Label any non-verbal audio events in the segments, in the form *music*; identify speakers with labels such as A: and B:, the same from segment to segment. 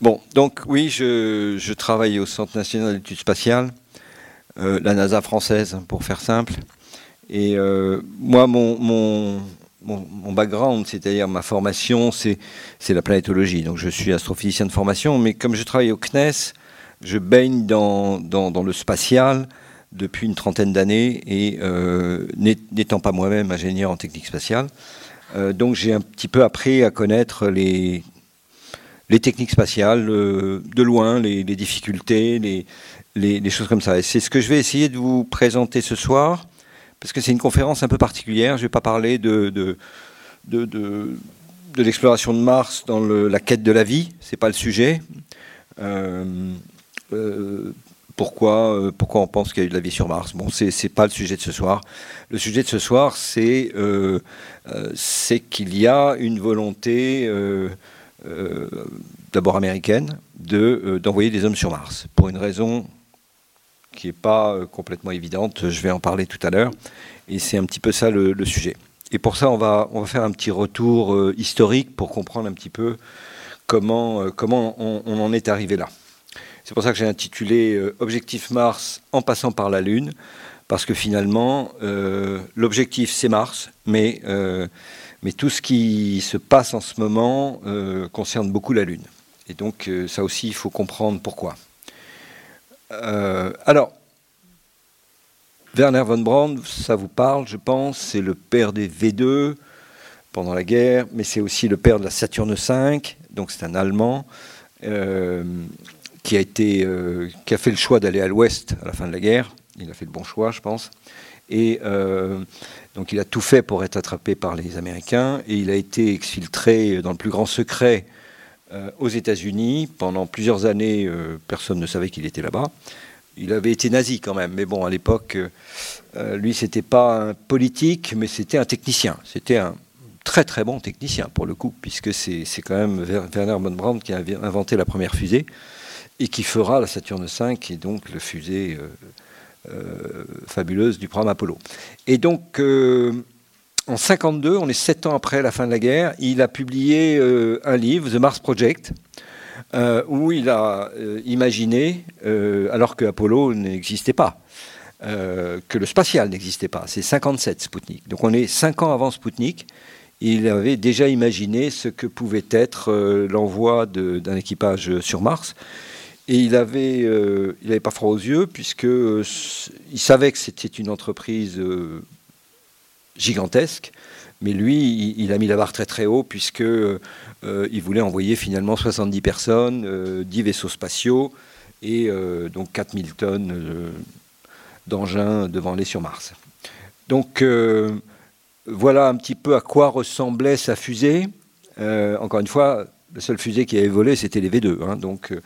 A: Bon, donc oui, je, travaille au Centre national d'études spatiales, euh, la NASA française, pour faire simple. Et euh, moi, mon, background, c'est-à-dire ma formation, c'est la planétologie. Donc je suis astrophysicien de formation, mais comme je travaille au CNES, je baigne dans, dans, le spatial depuis une trentaine d'années et euh, n'étant pas moi-même ingénieur en technique spatiale, donc j'ai un petit peu appris à connaître les, les techniques spatiales euh, de loin, les, difficultés, les, choses comme ça. Et c'est ce que je vais essayer de vous présenter ce soir, parce que c'est une conférence un peu particulière. Je ne vais pas parler de, l'exploration de Mars dans la quête de la vie, ce n'est pas le sujet. Euh, euh, pourquoi, pourquoi on pense qu'il y a eu de la vie sur Mars? Bon, c'est n'est pas le sujet de ce soir. Le sujet de ce soir, c'est qu'il y a une volonté euh, d'abord américaine, euh, d'envoyer des hommes sur Mars, pour une raison qui n'est pas euh, complètement évidente, je vais en parler tout à l'heure, et c'est un petit peu ça le, sujet. Et pour ça, on va, on va faire un petit retour historique pour comprendre un petit peu comment, comment on, en est arrivé là. C'est pour ça que j'ai intitulé Objectif Mars en passant par la Lune, parce que finalement, l'objectif c'est Mars, mais mais tout ce qui se passe en ce moment euh, concerne beaucoup la Lune. Et donc euh, ça aussi, il faut comprendre pourquoi. Euh, alors, Werner von Braun, ça vous parle, je pense, c'est le père des V2 pendant la guerre, mais c'est aussi le père de la Saturne V, donc c'est un Allemand qui, a été, qui a fait le choix d'aller à l'ouest à la fin de la guerre. Il a fait le bon choix, je pense. Et donc il a tout fait pour être attrapé par les Américains et il a été exfiltré dans le plus grand secret euh, aux États-Unis. Pendant plusieurs années, euh, personne ne savait qu'il était là-bas. Il avait été nazi quand même, mais bon, à l'époque, euh, lui, c'était pas un politique, mais c'était un technicien. C'était un très très bon technicien pour le coup, puisque c'est quand même Werner von Braun qui a inventé la première fusée et qui fera la Saturne V et donc le fusée euh, fabuleuse du programme Apollo. Et donc, euh, en 52, on est sept ans après la fin de la guerre, il a publié euh, un livre, The Mars Project, où il a imaginé, alors que Apollo n'existait pas, que le spatial n'existait pas. C'est 57 Sputnik. Donc on est cinq ans avant Sputnik. Il avait déjà imaginé ce que pouvait être l'envoi d'un équipage sur Mars. Et il avait, euh, il n'avait pas froid aux yeux, puisque euh, il savait que c'était une entreprise euh, gigantesque, mais lui, il, a mis la barre très très haut, puisque il voulait envoyer finalement 70 personnes, 10 vaisseaux spatiaux, et donc 4000 tonnes d'engins devant aller sur Mars. Donc voilà un petit peu à quoi ressemblait sa fusée. encore une fois, la seule fusée qui avait volé, c'était les V2. Hein. donc, euh,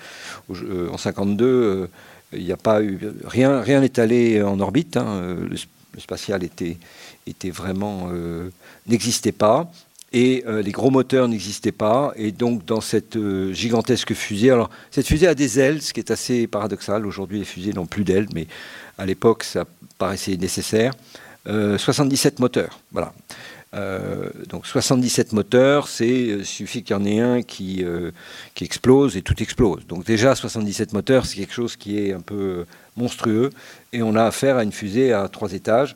A: euh, en 52, euh, il n'y a pas eu rien, rien n'est allé en orbite. Hein. le, spatial était, était vraiment n'existait pas et les gros moteurs n'existaient pas. Et donc, dans cette gigantesque fusée, alors cette fusée a des ailes, ce qui est assez paradoxal. Aujourd'hui, les fusées n'ont plus d'ailes, mais à l'époque, ça paraissait nécessaire. 77 moteurs, voilà. Euh, donc 77 moteurs, c'est euh, suffit qu'il y en ait un qui, euh, explose et tout explose. Donc déjà 77 moteurs, c'est quelque chose qui est un peu monstrueux et on a affaire à une fusée à trois étages.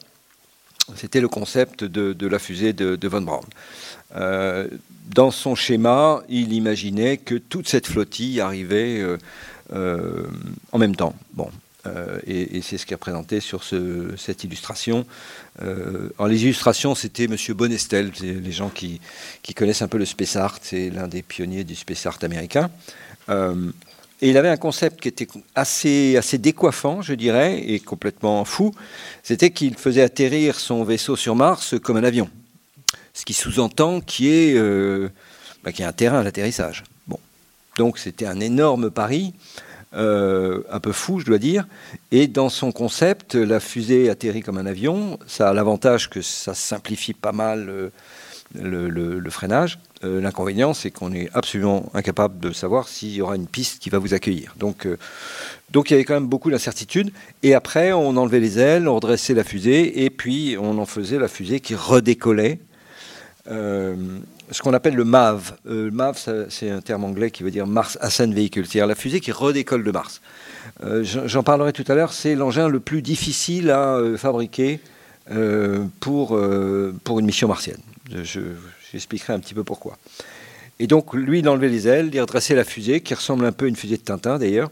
A: C'était le concept de, la fusée de, de Von Braun. dans son schéma, il imaginait que toute cette flottille arrivait en même temps. Bon, euh, et, c'est ce qui est représenté sur cette illustration. Euh, les illustrations, c'était M. Bonestel, les gens qui, connaissent un peu le space art, c'est l'un des pionniers du space art américain. Euh, et il avait un concept qui était assez, décoiffant, je dirais, et complètement fou. C'était qu'il faisait atterrir son vaisseau sur Mars comme un avion. Ce qui sous-entend qu'il y, bah, qu ait un terrain d'atterrissage. Bon. Donc c'était un énorme pari. Euh, un peu fou, je dois dire. Et dans son concept, la fusée atterrit comme un avion. Ça a l'avantage que ça simplifie pas mal euh, le, freinage. Euh, l'inconvénient, c'est qu'on est absolument incapable de savoir s'il y aura une piste qui va vous accueillir. Donc, donc il y avait quand même beaucoup d'incertitudes. Et après, on enlevait les ailes, on redressait la fusée, et puis on en faisait la fusée qui redécollait. Ce qu'on appelle le MAV. le MAV, c'est un terme anglais qui veut dire Mars Ascent Vehicle, c'est-à-dire la fusée qui redécolle de Mars. J'en parlerai tout à l'heure, c'est l'engin le plus difficile à fabriquer pour, pour une mission martienne. J'expliquerai un petit peu pourquoi. Et donc, lui, il enlevait les ailes, il redressait la fusée, qui ressemble un peu à une fusée de Tintin d'ailleurs.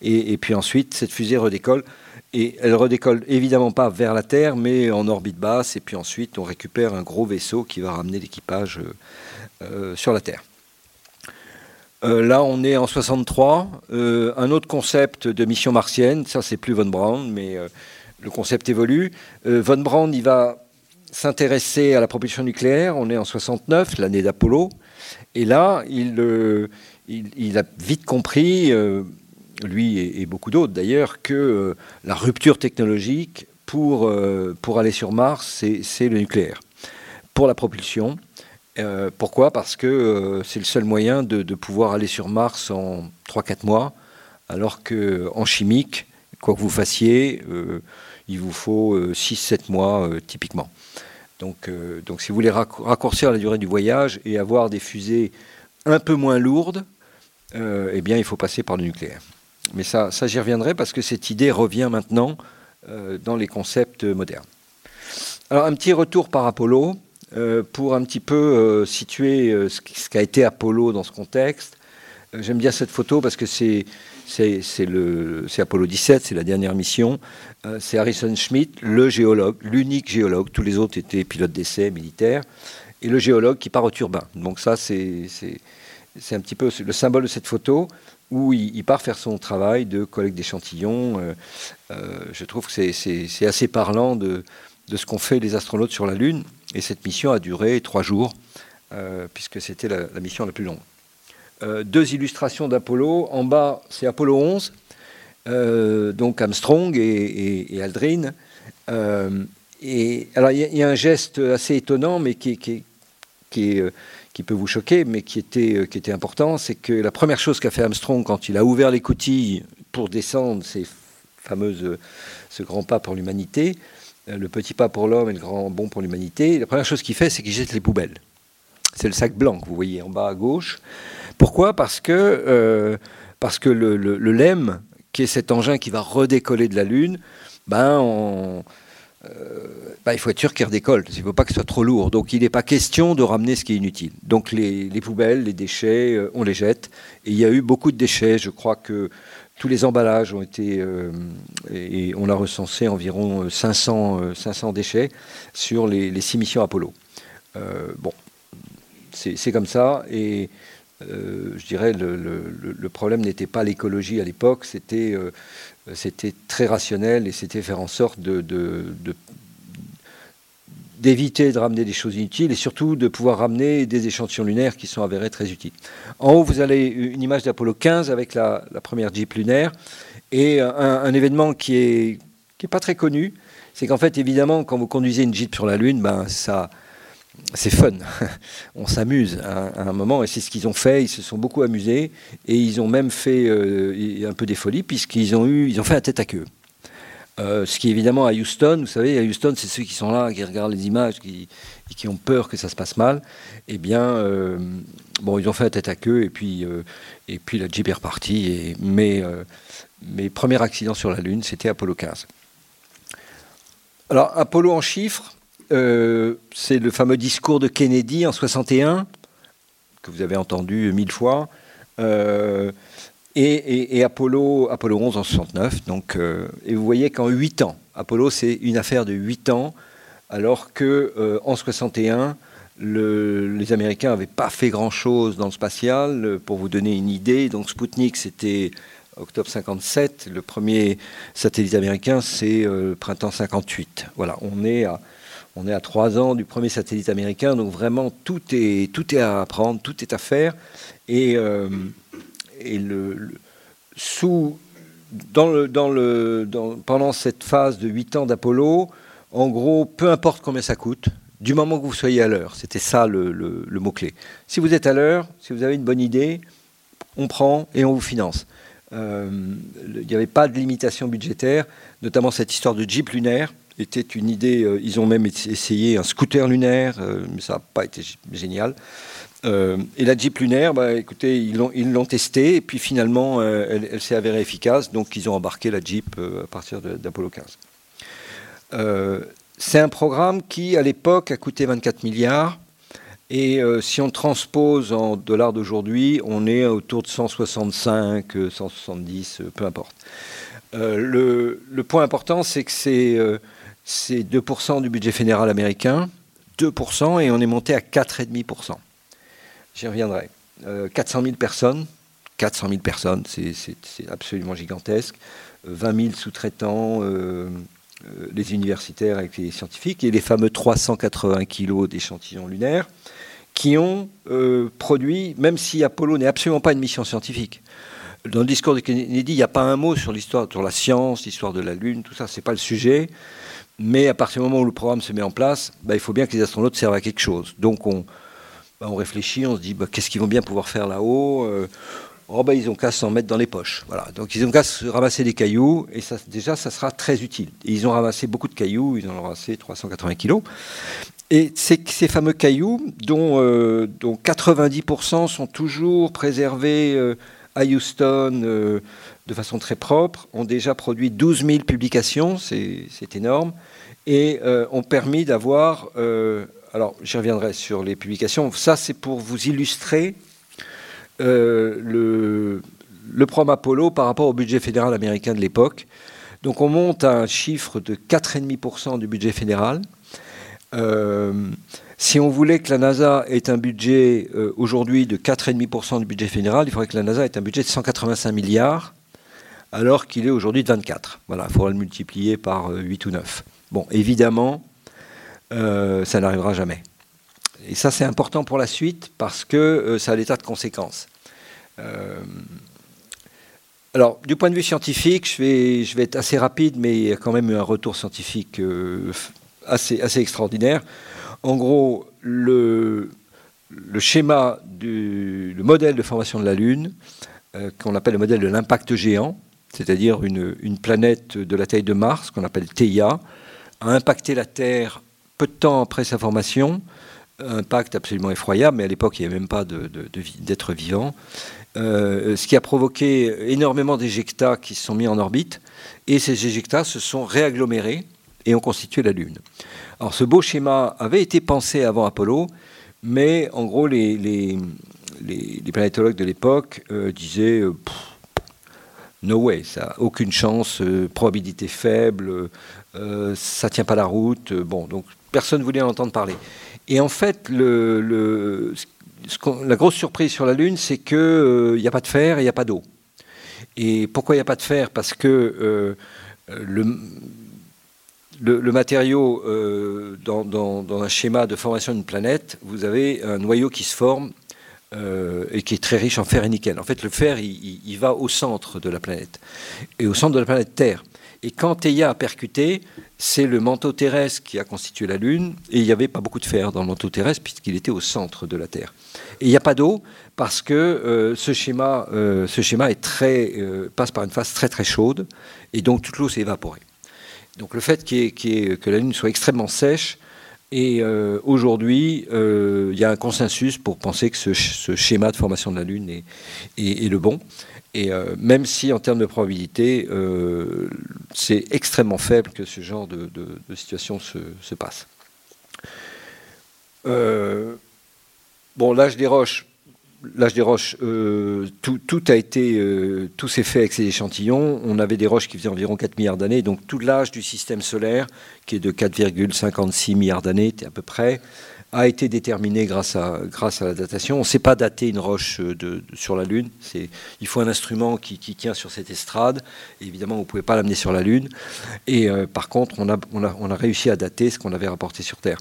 A: Et, puis ensuite, cette fusée redécolle. Et elle redécolle évidemment pas vers la Terre, mais en orbite basse. Et puis ensuite, on récupère un gros vaisseau qui va ramener l'équipage euh, euh, sur la Terre. Euh, là, on est en 63. un autre concept de mission martienne, ça c'est plus Von Braun, mais le concept évolue. Von Braun, il va s'intéresser à la propulsion nucléaire. On est en 69, l'année d'Apollo. Et là, il, a vite compris, lui et, beaucoup d'autres d'ailleurs, que euh, la rupture technologique pour, pour aller sur Mars, c'est le nucléaire. Pour la propulsion. pourquoi? Parce que c'est le seul moyen de, pouvoir aller sur Mars en 3-4 mois, alors qu'en chimique, quoi que vous fassiez, il vous faut 6-7 mois typiquement. Donc, euh, donc si vous voulez raccourcir la durée du voyage et avoir des fusées un peu moins lourdes, euh, eh bien il faut passer par le nucléaire. Mais ça, ça j'y reviendrai parce que cette idée revient maintenant euh, dans les concepts modernes. Alors un petit retour par Apollo pour un petit peu situer ce qu'a été Apollo dans ce contexte. J'aime bien cette photo parce que c'est Apollo 17, c'est la dernière mission. Euh, c'est Harrison Schmitt, le géologue, l'unique géologue. Tous les autres étaient pilotes d'essai militaires. Et le géologue qui part au turbin. Donc ça, c'est un petit peu le symbole de cette photo où il, part faire son travail de collecte d'échantillons. Euh, euh, je trouve que c'est assez parlant de, ce qu'ont fait les astronautes sur la Lune. Et cette mission a duré trois jours, puisque c'était la, mission la plus longue. Euh, deux illustrations d'Apollo. En bas, c'est Apollo 11, euh, donc Armstrong et, Aldrin. Euh, et alors, il y, a un geste assez étonnant, mais qui, qui, peut vous choquer, mais qui était, qui était important, c'est que la première chose qu'a fait Armstrong quand il a ouvert les coutilles pour descendre ces fameuses, ce grand pas pour l'humanité, le petit pas pour l'homme et le grand bond pour l'humanité, la première chose qu'il fait, c'est qu'il jette les poubelles. C'est le sac blanc que vous voyez en bas à gauche. Pourquoi? Parce que, euh, parce que le, LEM, qui est cet engin qui va redécoller de la Lune, ben, euh, ben il faut être sûr qu'il redécolle. Il ne faut pas que ce soit trop lourd. Donc il n'est pas question de ramener ce qui est inutile. Donc les, poubelles, les déchets, euh, on les jette. Et il y a eu beaucoup de déchets. Je crois que tous les emballages ont été, et on a recensé environ 500, 500 déchets sur les, six missions Apollo. bon, c'est comme ça. Et euh, je dirais, le, le, problème n'était pas l'écologie à l'époque, c'était euh, c'était très rationnel et c'était faire en sorte d'éviter de, ramener des choses inutiles et surtout de pouvoir ramener des échantillons lunaires qui sont avérés très utiles. En haut, vous avez une image d'Apollo 15 avec la, première Jeep lunaire et un, événement qui est, qui est pas très connu, c'est qu'en fait, évidemment, quand vous conduisez une Jeep sur la Lune, ben, ça, c'est fun. *laughs* On s'amuse à, un moment et c'est ce qu'ils ont fait. Ils se sont beaucoup amusés et ils ont même fait euh, un peu des folies puisqu'ils ont eu, ont fait un tête à queue. Euh, ce qui évidemment à Houston, vous savez, à Houston, c'est ceux qui sont là, qui regardent les images, qui, qui ont peur que ça se passe mal. Eh bien, euh, bon, ils ont fait un tête à queue et puis, et puis la Jeep est repartie. Et, mais mes premiers accidents sur la Lune, c'était Apollo 15. Alors, Apollo en chiffres, euh, c'est le fameux discours de Kennedy en 61, que vous avez entendu mille fois, euh, et, Apollo, Apollo 11 en 69. Donc, euh, et vous voyez qu'en 8 ans, Apollo, c'est une affaire de 8 ans, alors que en 61, les Américains n'avaient pas fait grand-chose dans le spatial. Pour vous donner une idée, donc Sputnik, c'était octobre 57. Le premier satellite américain, c'est printemps 58. Voilà, on est à on est à trois ans du premier satellite américain, donc vraiment tout est, tout est à apprendre, tout est à faire. Et, euh, le, sous, dans le, dans le, pendant cette phase de huit ans d'Apollo, en gros, peu importe combien ça coûte, du moment que vous soyez à l'heure, c'était ça le, mot-clé. Si vous êtes à l'heure, si vous avez une bonne idée, on prend et on vous finance. Euh, il n'y avait pas de limitation budgétaire, notamment cette histoire de Jeep lunaire était une idée. ils ont même essayé un scooter lunaire, mais ça n'a pas été génial. et la Jeep lunaire, bah, écoutez, ils l'ont, ils l'ont testé et puis finalement, elle, s'est avérée efficace. Donc, ils ont embarqué la Jeep à partir d'Apollo 15. c'est un programme qui, à l'époque, a coûté 24 milliards. Et euh, si on transpose en dollars d'aujourd'hui, on est autour de 165, 170, euh, peu importe. Euh, le, point important, c'est que c'est 2% du budget fédéral américain, 2%, et on est monté à 4,5%. J'y reviendrai. 400 000 personnes, 400 000 personnes, c'est absolument gigantesque. 20 000 sous-traitants, les universitaires avec les scientifiques, et les fameux 380 kilos d'échantillons lunaires qui ont euh, produit, même si Apollo n'est absolument pas une mission scientifique. Dans le discours de Kennedy, il n'y a pas un mot sur l'histoire, sur la science, l'histoire de la Lune, tout ça, c'est pas le sujet. Mais à partir du moment où le programme se met en place, bah, il faut bien que les astronautes servent à quelque chose. Donc on, bah, réfléchit, on se dit bah, qu'est-ce qu'ils vont bien pouvoir faire là-haut euh, Oh bah, ils ont qu'à s'en mettre dans les poches. Voilà. Donc ils ont qu'à se ramasser des cailloux et déjà ça sera très utile. Ils ont ramassé beaucoup de cailloux, ils en ont ramassé 380 kilos. Et ces, fameux cailloux, dont, 90% euh, sont toujours préservés euh, à Houston de façon très propre, ont déjà produit 12 000 publications, c'est énorme, et ont permis d'avoir... alors, j'y reviendrai sur les publications. Ça, c'est pour vous illustrer le, le programme Apollo par rapport au budget fédéral américain de l'époque. Donc, on monte à un chiffre de 4,5% du budget fédéral. Euh, si on voulait que la NASA ait un budget euh, aujourd'hui de 4,5% du budget fédéral, il faudrait que la NASA ait un budget de 185 milliards, alors qu'il est aujourd'hui de 24. Voilà, il faudrait le multiplier par 8 euh, ou 9. Bon, évidemment, ça n'arrivera jamais. Et ça, c'est important pour la suite parce que ça a tas de conséquences. alors, du point de vue scientifique, je vais, être assez rapide, mais il y a quand même eu un retour scientifique assez, extraordinaire. En gros, le, schéma du le modèle de formation de la Lune, euh, qu'on appelle le modèle de l'impact géant, c'est-à-dire une, planète de la taille de Mars, qu'on appelle Theia, a impacté la Terre peu de temps après sa formation, impact absolument effroyable, mais à l'époque il n'y avait même pas d'êtres de, vivants, euh, ce qui a provoqué énormément d'éjectats qui se sont mis en orbite, et ces éjectats se sont réagglomérés et ont constitué la Lune. Alors ce beau schéma avait été pensé avant Apollo, mais en gros les, planétologues de l'époque euh, disaient euh, no way, ça aucune chance, euh, probabilité faible, ça tient pas la route. bon, donc personne ne voulait en entendre parler. Et en fait, la grosse surprise sur la Lune, c'est qu'il n'y a pas de fer et il n'y a pas d'eau. Et pourquoi il n'y a pas de fer? Parce que le, matériau, euh, dans, un schéma de formation d'une planète, vous avez un noyau qui se forme euh, et qui est très riche en fer et nickel. En fait, le fer, il, va au centre de la planète, et au centre de la planète Terre. Et quand Theia a percuté, c'est le manteau terrestre qui a constitué la Lune, et il n'y avait pas beaucoup de fer dans le manteau terrestre puisqu'il était au centre de la Terre. Et il n'y a pas d'eau parce que euh, ce schéma, ce schéma passe par une phase très très chaude, et donc toute l'eau s'est évaporée. Donc le fait que la Lune soit extrêmement sèche, et euh, aujourd'hui, euh, il y a un consensus pour penser que ce, schéma de formation de la Lune est, le bon. Et euh, même si en termes de probabilité, c'est extrêmement faible que ce genre de, situation se, se passe. bon, l'âge des roches, l'âge des roches, euh, tout, a été, euh, tout s'est fait avec ces échantillons. On avait des roches qui faisaient environ 4 milliards d'années. Donc tout l'âge du système solaire, qui est de 4,56 milliards d'années à peu près, a été déterminé grâce à, la datation. On ne sait pas dater une roche de, sur la Lune. Il faut un instrument qui, tient sur cette estrade. évidemment, vous ne pouvez pas l'amener sur la Lune. Et euh, par contre, on a, réussi à dater ce qu'on avait rapporté sur Terre.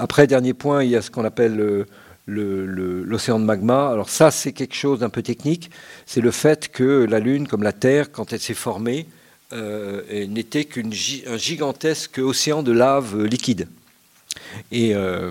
A: Après, dernier point, il y a ce qu'on appelle l'océan de magma. Alors ça, c'est quelque chose d'un peu technique. C'est le fait que la Lune, comme la Terre, quand elle s'est formée, euh, n'était qu'un gigantesque océan de lave liquide. Euh,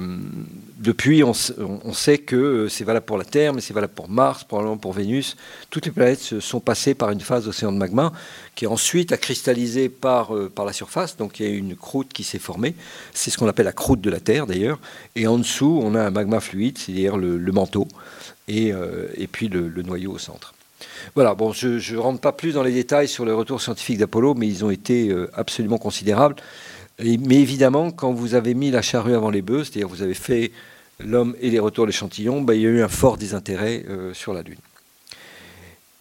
A: depuis, on, sait que c'est valable pour la Terre, mais c'est valable pour Mars, probablement pour Vénus. Toutes les planètes sont passées par une phase d'océan de magma qui ensuite a cristallisé par, par la surface. Donc il y a une croûte qui s'est formée. C'est ce qu'on appelle la croûte de la Terre d'ailleurs. Et en dessous, on a un magma fluide, c'est-à-dire le, manteau, et, et puis le, noyau au centre. Voilà, bon, je ne rentre pas plus dans les détails sur les retours scientifiques d'Apollo, mais ils ont été absolument considérables mais évidemment, quand vous avez mis la charrue avant les bœufs, c'est-à-dire vous avez fait l'homme et les retours d'échantillons, ben, il y a eu un fort désintérêt euh, sur la Lune.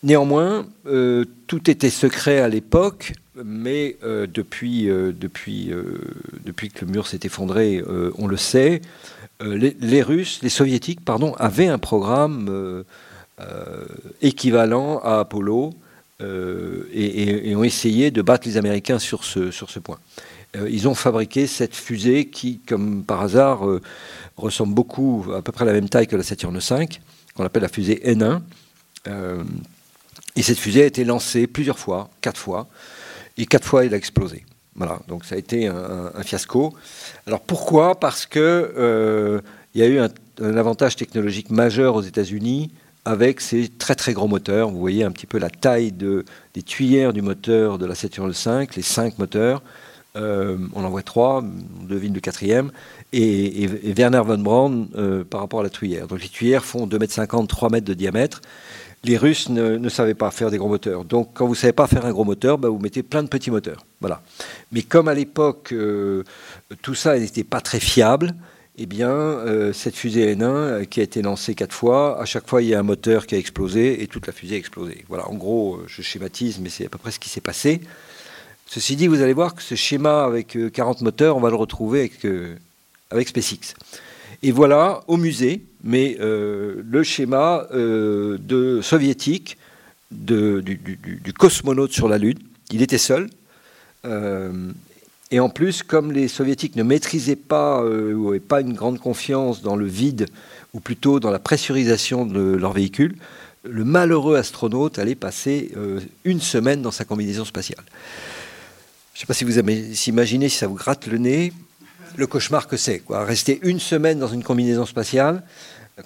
A: Néanmoins, euh, tout était secret à l'époque, mais euh, depuis, que le mur s'est effondré, on le sait, les, Russes, les Soviétiques, pardon, avaient un programme équivalent à Apollo et, ont essayé de battre les Américains sur ce point. Euh, ils ont fabriqué cette fusée qui, comme par hasard, euh, ressemble beaucoup, à peu près à la même taille que la Saturne V, qu'on appelle la fusée N1. Euh, et cette fusée a été lancée plusieurs fois, quatre fois, et quatre fois elle a explosé. Voilà, donc ça a été un, fiasco. Alors pourquoi? Parce que il y a eu un, avantage technologique majeur aux États-Unis avec ces très très gros moteurs. Vous voyez un petit peu la taille de, des tuyères du moteur de la Saturne V, les cinq moteurs. Euh, on en voit trois, on devine le quatrième, et, Werner von Braun euh, par rapport à la tuyère. Donc les tuyères font 2,50 m, 3 mètres de diamètre. Les Russes ne, savaient pas faire des gros moteurs. Donc quand vous ne savez pas faire un gros moteur, bah, vous mettez plein de petits moteurs. Voilà. Mais comme à l'époque, euh, tout ça n'était pas très fiable, eh bien, cette fusée N1 qui a été lancée quatre fois, à chaque fois il y a un moteur qui a explosé et toute la fusée a explosé. Voilà, en gros, je schématise, mais c'est à peu près ce qui s'est passé. Ceci dit, vous allez voir que ce schéma avec 40 euh, moteurs, on va le retrouver avec, euh, avec SpaceX. Et voilà, au musée, mais euh, le schéma de soviétique de, du, cosmonaute sur la Lune. Il était seul. et en plus, comme les soviétiques ne maîtrisaient pas ou n'avaient pas une grande confiance dans le vide, ou plutôt dans la pressurisation de leur véhicule, le malheureux astronaute allait passer une semaine dans sa combinaison spatiale. Je ne sais pas si vous imaginez, si ça vous gratte le nez, le cauchemar que c'est. Rester une semaine dans une combinaison spatiale,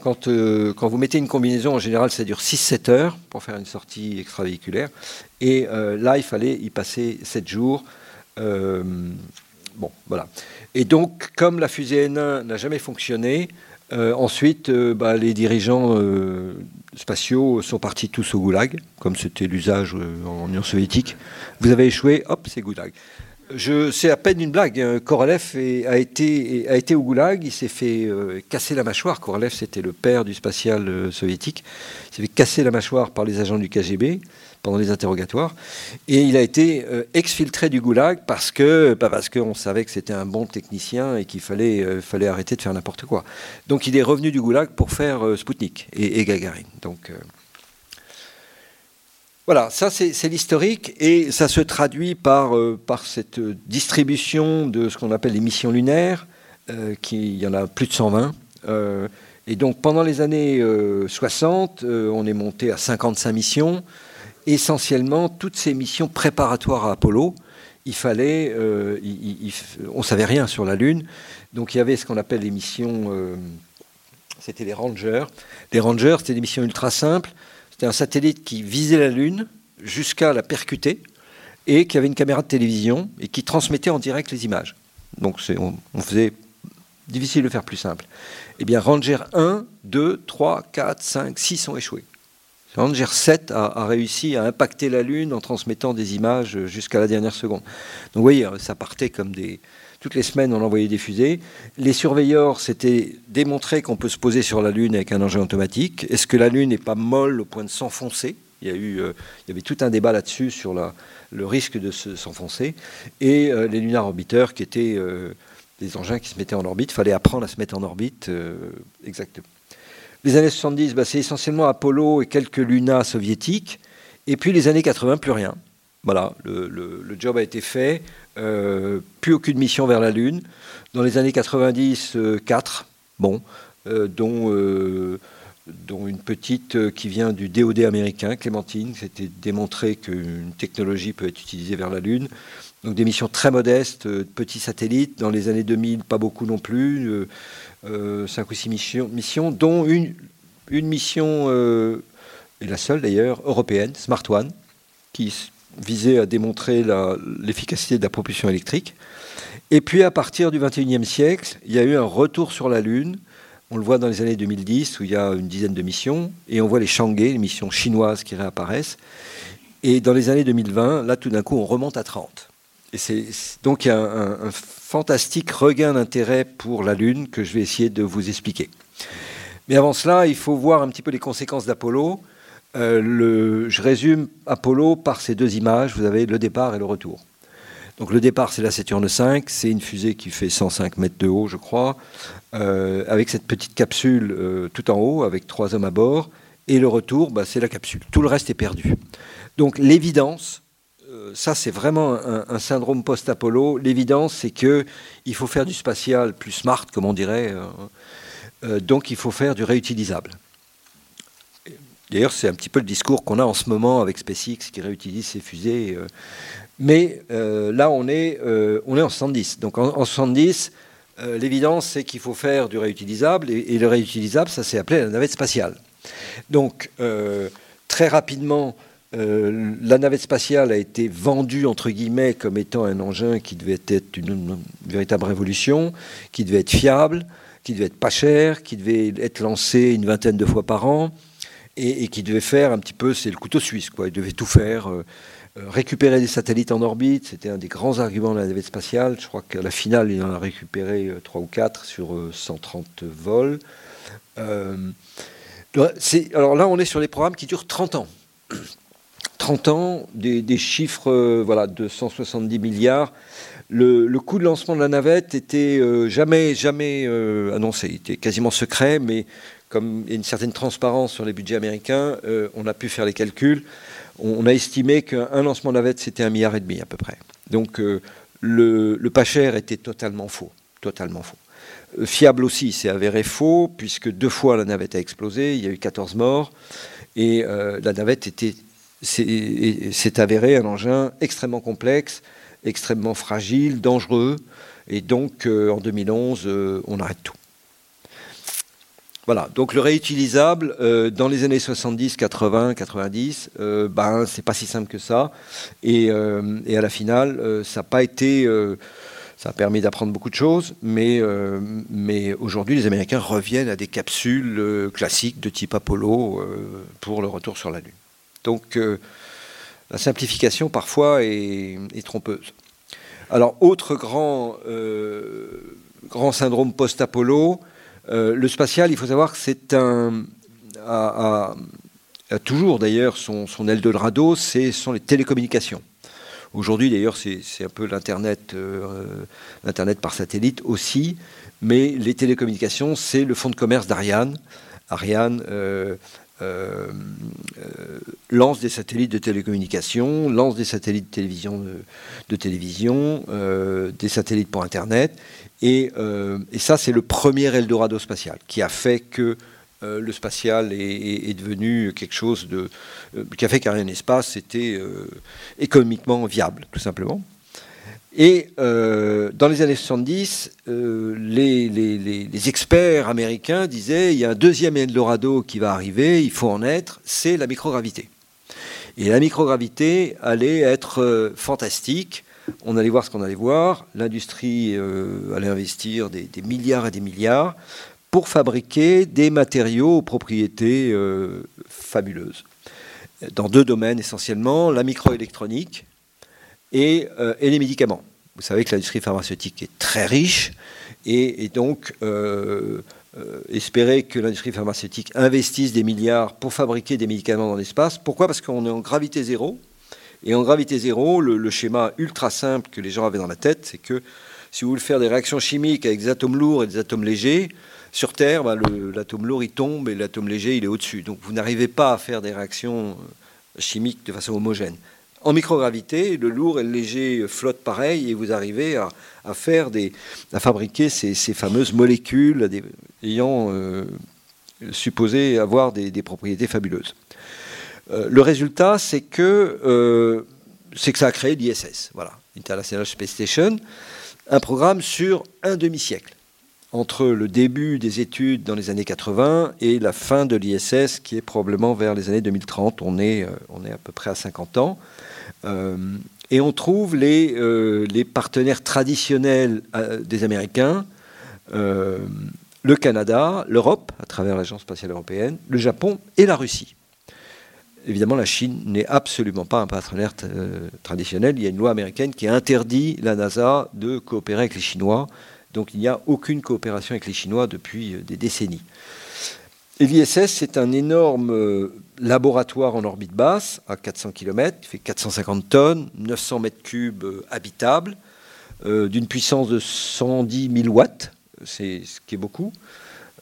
A: quand, euh, quand, vous mettez une combinaison, en général, ça dure 6-7 heures pour faire une sortie extravéhiculaire. Et euh, là, il fallait y passer 7 jours. Euh, bon, voilà. Et donc, comme la fusée N1 n'a jamais fonctionné, ensuite, bah, les dirigeants spatiaux sont partis tous au goulag, comme c'était l'usage en Union soviétique. Vous avez échoué, hop, c'est goulag. C'est à peine une blague. Hein. Korolev a, été, a été au goulag, il s'est fait euh, casser la mâchoire. Korolev, c'était le père du spatial euh, soviétique. Il s'est fait casser la mâchoire par les agents du KGB pendant les interrogatoires. Et il a été euh, exfiltré du goulag parce que bah, parce qu'on savait que c'était un bon technicien et qu'il fallait, fallait arrêter de faire n'importe quoi. Donc il est revenu du goulag pour faire Spoutnik et, et Gagarin. Donc. Voilà, ça c'est l'historique et ça se traduit par, euh, par cette distribution de ce qu'on appelle les missions lunaires, euh, qui, il y en a plus de 120. Euh, et donc pendant les années 60, on est monté à 55 missions, essentiellement toutes ces missions préparatoires à Apollo. Il fallait, on ne savait rien sur la Lune, donc il y avait ce qu'on appelle les missions, c'était les Rangers. Les Rangers, c'était des missions ultra simples c'était un satellite qui visait la Lune jusqu'à la percuter et qui avait une caméra de télévision et qui transmettait en direct les images. Donc on, on, faisait difficile de faire plus simple. Eh bien, Ranger 1, 2, 3, 4, 5, 6 ont échoué. Ranger 7 a, réussi à impacter la Lune en transmettant des images jusqu'à la dernière seconde. Donc vous voyez, ça partait comme des, toutes les semaines, on envoyait des fusées. Les surveilleurs s'étaient démontré qu'on peut se poser sur la Lune avec un engin automatique. Est-ce que la Lune n'est pas molle au point de s'enfoncer? Il y, eu, euh, il y avait tout un débat là-dessus sur le risque de s'enfoncer. Et euh, les lunar orbiteurs qui étaient euh, des engins qui se mettaient en orbite. Il fallait apprendre à se mettre en orbite exactement. Les années 70, bah, c'est essentiellement Apollo et quelques lunas soviétiques. Et puis les années 80, plus rien. Voilà, le, job a été fait. Euh, plus aucune mission vers la Lune. Dans les années 90, 4, euh, bon, euh, dont, dont une petite qui vient du DOD américain, Clémentine. C'était démontré qu'une technologie peut être utilisée vers la Lune. Donc des missions très modestes, petits satellites. Dans les années 2000, pas beaucoup non plus. 5 ou 6 missions, dont une, une mission, et la seule d'ailleurs, européenne, Smart One, qui visait à démontrer l'efficacité de la propulsion électrique. Et puis à partir du 21e siècle, il y a eu un retour sur la Lune. On le voit dans les années 2010 où il y a une dizaine de missions. Et on voit les Chang'e, les missions chinoises qui réapparaissent. Et dans les années 2020, là tout d'un coup, on remonte à 30. Et donc il y a un, fantastique regain d'intérêt pour la Lune que je vais essayer de vous expliquer. Mais avant cela, il faut voir un petit peu les conséquences d'Apollo. Euh, je résume Apollo par ces deux images. Vous avez le départ et le retour. Donc le départ, c'est la Saturne V. C'est une fusée qui fait 105 mètres de haut, je crois, euh, avec cette petite capsule euh, tout en haut, avec trois hommes à bord. Et le retour, bah, c'est la capsule. Tout le reste est perdu. Donc l'évidence, ça c'est vraiment un, syndrome post-Apollo. L'évidence, c'est que il faut faire du spatial plus smart, comme on dirait. donc il faut faire du réutilisable. D'ailleurs, c'est un petit peu le discours qu'on a en ce moment avec SpaceX qui réutilise ses fusées. Euh. Mais euh, là, on est, euh, on est en 70. Donc en, 70, l'évidence, c'est qu'il faut faire du réutilisable. Et, le réutilisable, ça s'est appelé la navette spatiale. Donc, très rapidement, la navette spatiale a été vendue, entre guillemets, comme étant un engin qui devait être une véritable révolution, qui devait être fiable, qui devait être pas cher, qui devait être lancé une vingtaine de fois par an et, qui devait faire un petit peu, c'est le couteau suisse, quoi. Il devait tout faire. Euh, euh, récupérer des satellites en orbite, c'était un des grands arguments de la navette spatiale. Je crois qu'à la finale, il en a récupéré euh, trois ou quatre sur 130 vols. alors là, on est sur des programmes qui durent 30 ans. 30 ans, des, chiffres voilà, de 170 milliards. Le, coût de lancement de la navette était jamais, jamais annoncé. Il était quasiment secret, mais comme il y a une certaine transparence sur les budgets américains, euh, on a pu faire les calculs. On, a estimé qu'un lancement de navette, c'était un milliard et demi à peu près. Donc euh, le, pas cher était totalement faux. Totalement faux. Euh, fiable aussi, c'est avéré faux, puisque deux fois la navette a explosé, il y a eu 14 morts, et la navette était, s'est avéré un engin extrêmement complexe, extrêmement fragile, dangereux, et donc en 2011, on arrête tout. Voilà, donc le réutilisable, euh, dans les années 70, 80, 90, euh, ben, c'est pas si simple que ça. Et, euh, à la finale, euh, ça n'a pas été. ça a permis d'apprendre beaucoup de choses, mais aujourd'hui, les Américains reviennent à des capsules classiques de type Apollo pour le retour sur la Lune. Donc la simplification, parfois, est, trompeuse. Alors, autre grand, grand syndrome post-Apollo, euh, le spatial, il faut savoir que c'est un. A, toujours d'ailleurs son, son Eldorado, ce sont les télécommunications. Aujourd'hui, d'ailleurs, c'est un peu l'Internet euh, par satellite aussi, mais les télécommunications, c'est le fonds de commerce d'Ariane. Ariane, euh, lance des satellites de télécommunications, lance des satellites de télévision, télévision des satellites pour Internet, euh, et, ça, c'est le premier Eldorado spatial qui a fait que euh, le spatial est, devenu quelque chose de. Euh, qui a fait qu'Ariane Espace était économiquement viable, tout simplement. Et dans les années 70, les, les, experts américains disaient il y a un deuxième Eldorado qui va arriver, il faut en être, c'est la microgravité. Et la microgravité allait être fantastique on allait voir ce qu'on allait voir. L'industrie euh, allait investir des, milliards et des milliards pour fabriquer des matériaux aux propriétés euh, fabuleuses. Dans deux domaines essentiellement, la microélectronique et, euh, les médicaments. Vous savez que l'industrie pharmaceutique est très riche et, donc espérer que l'industrie pharmaceutique investisse des milliards pour fabriquer des médicaments dans l'espace. Pourquoi? Parce qu'on est en gravité zéro. Et en gravité zéro, le, schéma ultra simple que les gens avaient dans la tête, c'est que si vous voulez faire des réactions chimiques avec des atomes lourds et des atomes légers, sur Terre, bah, l'atome lourd il tombe et l'atome léger il est au-dessus. Donc vous n'arrivez pas à faire des réactions euh, chimiques de façon homogène. En microgravité, le lourd et le léger flottent pareil et vous arrivez à, faire des, à fabriquer ces, fameuses molécules ayant euh, supposé avoir des propriétés fabuleuses. Euh, le résultat, c'est que, euh, que ça a créé l'ISS. Voilà. International Space Station, un programme sur un demi-siècle, entre le début des études dans les années 80 et la fin de l'ISS, qui est probablement vers les années 2030. On est, on est à peu près à 50 ans. Et on trouve les, les partenaires traditionnels des Américains, le Canada, l'Europe, à travers l'Agence spatiale européenne, le Japon et la Russie. Évidemment, la Chine n'est absolument pas un partenaire euh, traditionnel. Il y a une loi américaine qui interdit la NASA de coopérer avec les Chinois. Donc il n'y a aucune coopération avec les Chinois depuis euh, des décennies. Et l'ISS, c'est un énorme euh, laboratoire en orbite basse, à 400 km, il fait 450 tonnes, 900 mètres cubes habitables, d'une puissance de 110 000 watts c'est ce qui est beaucoup.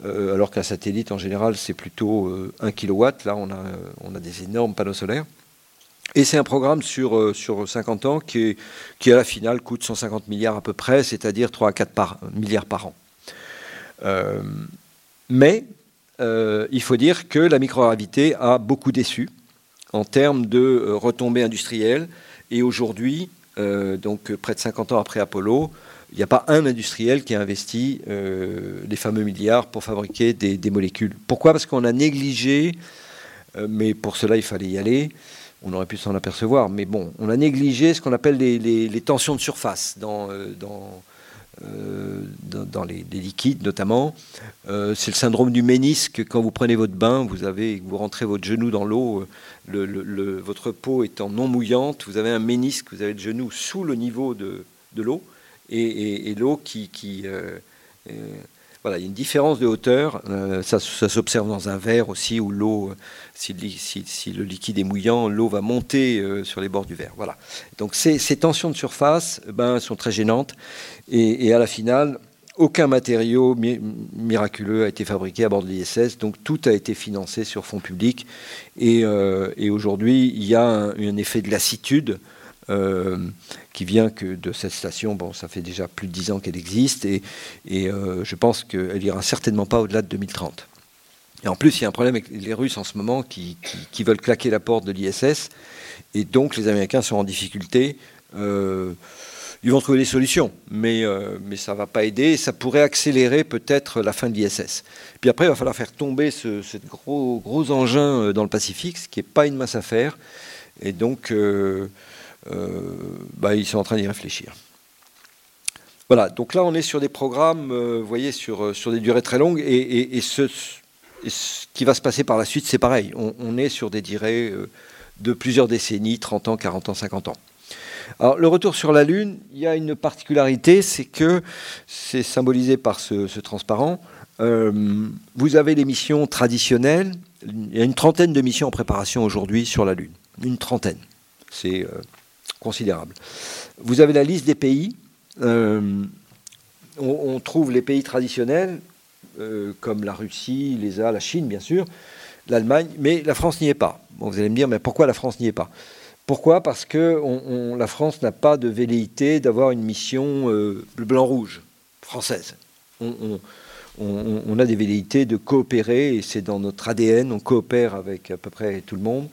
A: Euh, alors qu'un satellite, en général, c'est plutôt 1 euh, kW. Là, on a, euh, des énormes panneaux solaires. Et c'est un programme sur, sur 50 ans qui, qui, à la finale, coûte 150 milliards à peu près, c'est-à-dire 3 à 4 milliards par an. mais il faut dire que la microgravité a beaucoup déçu en termes de retombées industrielles. Et aujourd'hui, donc près de 50 ans après Apollo, il n'y a pas un industriel qui a investi euh, les fameux milliards pour fabriquer des, molécules. Pourquoi? Parce qu'on a négligé, euh, mais pour cela il fallait y aller, on aurait pu s'en apercevoir, mais bon, on a négligé ce qu'on appelle les, tensions de surface dans, euh, dans, dans, les, liquides notamment. c'est le syndrome du ménisque. Quand vous prenez votre bain, vous, avez, vous rentrez votre genou dans l'eau, le, votre peau étant non mouillante, vous avez un ménisque, vous avez le genou sous le niveau de, de l'eau et, l'eau qui... Euh, euh, voilà, il y a une différence de hauteur. Euh, ça, s'observe dans un verre aussi où l'eau, si, le liquide est mouillant, l'eau va monter sur les bords du verre. Voilà. Donc ces, tensions de surface ben, sont très gênantes. Et, à la finale, aucun matériau miraculeux a été fabriqué à bord de l'ISS. Donc tout a été financé sur fonds publics. Et, aujourd'hui, il y a un effet de lassitude euh, qui vient que de cette station. Bon, ça fait déjà plus de dix ans qu'elle existe et, euh, je pense qu'elle ira certainement pas au-delà de 2030. Et en plus, il y a un problème avec les Russes en ce moment qui, veulent claquer la porte de l'ISS et donc les Américains sont en difficulté. Euh, ils vont trouver des solutions, mais, mais ça ne va pas aider. ça pourrait accélérer peut-être la fin de l'ISS. Puis après, il va falloir faire tomber ce, gros, engin dans le Pacifique, ce qui n'est pas une masse à faire. Et donc, bah, ils sont en train d'y réfléchir. Voilà, donc là on est sur des programmes, euh, vous voyez, sur, euh, sur des durées très longues, et, ce, qui va se passer par la suite, c'est pareil. On, est sur des durées de plusieurs décennies, 30 ans, 40 ans, 50 ans. Alors le retour sur la Lune, il y a une particularité, c'est que c'est symbolisé par ce, transparent. vous avez les missions traditionnelles. Il y a une trentaine de missions en préparation aujourd'hui sur la Lune. Une trentaine. C'est considérable. Vous avez la liste des pays. Euh, on, trouve les pays traditionnels, euh, comme la Russie, l'ESA, la Chine, bien sûr, l'Allemagne, mais la France n'y est pas. vous allez me dire, mais pourquoi la France n'y est pas? Pourquoi? Parce que la France n'a pas de velléité d'avoir une mission euh, blanc-rouge française. on, a des velléités de coopérer, et c'est dans notre ADN, on coopère avec à peu près tout le monde.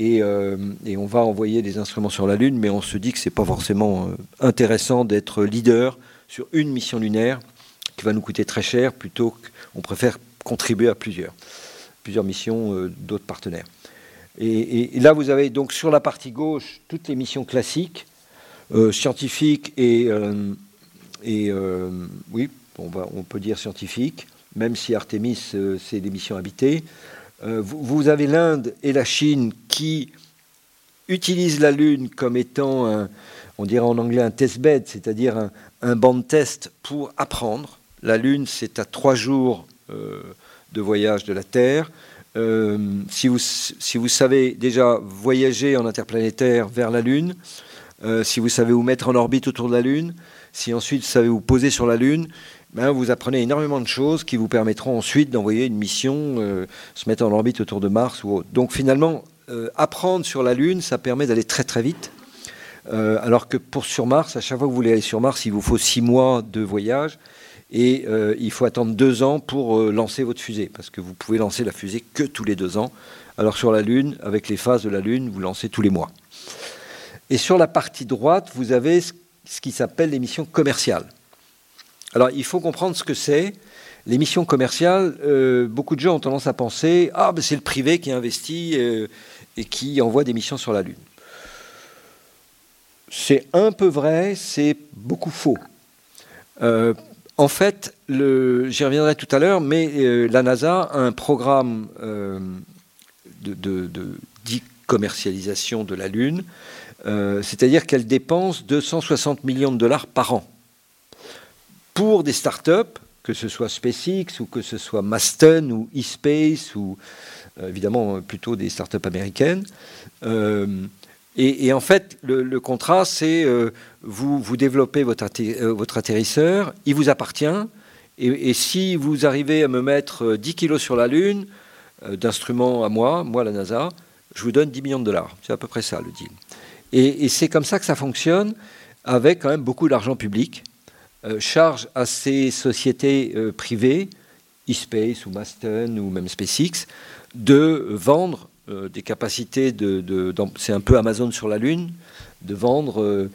A: Euh, et, on va envoyer des instruments sur la Lune, mais on se dit que ce n'est pas forcément euh, intéressant d'être leader sur une mission lunaire qui va nous coûter très cher, plutôt qu'on préfère contribuer à plusieurs, plusieurs missions euh, d'autres partenaires. Et, là, vous avez donc sur la partie gauche toutes les missions classiques, scientifiques et, oui, on peut dire scientifiques, même si Artemis, c'est des missions habitées. Euh, vous avez l'Inde et la Chine qui utilisent la Lune comme étant, un, on dirait en anglais, un test bed, c'est-à-dire un, banc de test pour apprendre. La Lune, c'est à trois jours euh, de voyage de la Terre. Euh, si, vous, savez déjà voyager en interplanétaire vers la Lune, si vous savez vous mettre en orbite autour de la Lune, si ensuite vous savez vous poser sur la Lune, ben, vous apprenez énormément de choses qui vous permettront ensuite d'envoyer une mission, euh, se mettre en orbite autour de Mars ou autre. Donc finalement, euh, apprendre sur la Lune, ça permet d'aller très très vite. Euh, alors que pour sur Mars, à chaque fois que vous voulez aller sur Mars, il vous faut six mois de voyage et il faut attendre deux ans pour lancer votre fusée, parce que vous pouvez lancer la fusée que tous les deux ans. Alors sur la Lune, avec les phases de la Lune, vous lancez tous les mois. Et sur la partie droite, vous avez ce qui s'appelle l'émission commerciale. Alors, il faut comprendre ce que c'est. L'émission commerciale, euh, beaucoup de gens ont tendance à penser Ah, ben c'est le privé qui investit euh, et qui envoie des missions sur la Lune. C'est un peu vrai, c'est beaucoup faux. Euh, en fait, j'y reviendrai tout à l'heure, mais la NASA a un programme de, de, commercialisation de la Lune, c'est-à-dire qu'elle dépense 260 millions de dollars par an pour des startups, que ce soit SpaceX ou que ce soit Masten ou eSpace ou euh, évidemment plutôt des startups américaines. Euh, et, en fait, le, contrat, c'est euh, vous, vous développez votre, votre atterrisseur, il vous appartient, et, si vous arrivez à me mettre 10 kilos sur la Lune d'instruments à moi, moi la NASA, je vous donne 10 millions de dollars. C'est à peu près ça le deal. Et, et c'est comme ça que ça fonctionne, avec quand même beaucoup d'argent public. Euh, charge à ces sociétés euh, privées, eSpace ou Masten ou même SpaceX, de vendre euh, des capacités de, c'est un peu Amazon sur la Lune, de vendre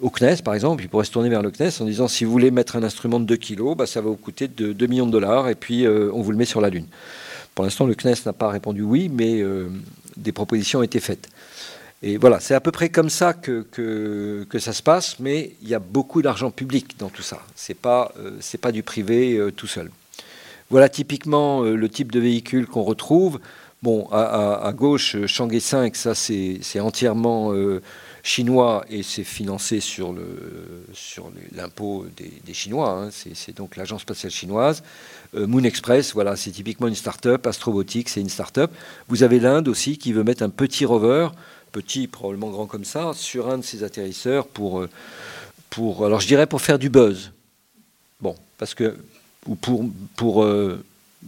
A: au CNES par exemple, il pourrait se tourner vers le CNES en disant si vous voulez mettre un instrument de 2 kg, bah, ça va vous coûter de 2 millions de dollars et puis on vous le met sur la Lune. Pour l'instant, le CNES n'a pas répondu oui, mais des propositions ont été faites. Et voilà, c'est à peu près comme ça que, que, ça se passe, mais il y a beaucoup d'argent public dans tout ça. Ce n'est pas, euh, pas du privé euh, tout seul. Voilà typiquement euh, le type de véhicule qu'on retrouve. Bon, à, gauche, Chang'e 5, ça c'est entièrement chinois et c'est financé sur l'impôt sur des, des, Chinois. Hein. C'est donc l'agence spatiale chinoise. Moon Express, voilà, c'est typiquement une start-up. Astrobotics, c'est une start-up. Vous avez l'Inde aussi qui veut mettre un petit rover petit, probablement grand comme ça, sur un de ces atterrisseurs pour, euh, faire du buzz. Bon, parce que, ou pour, euh,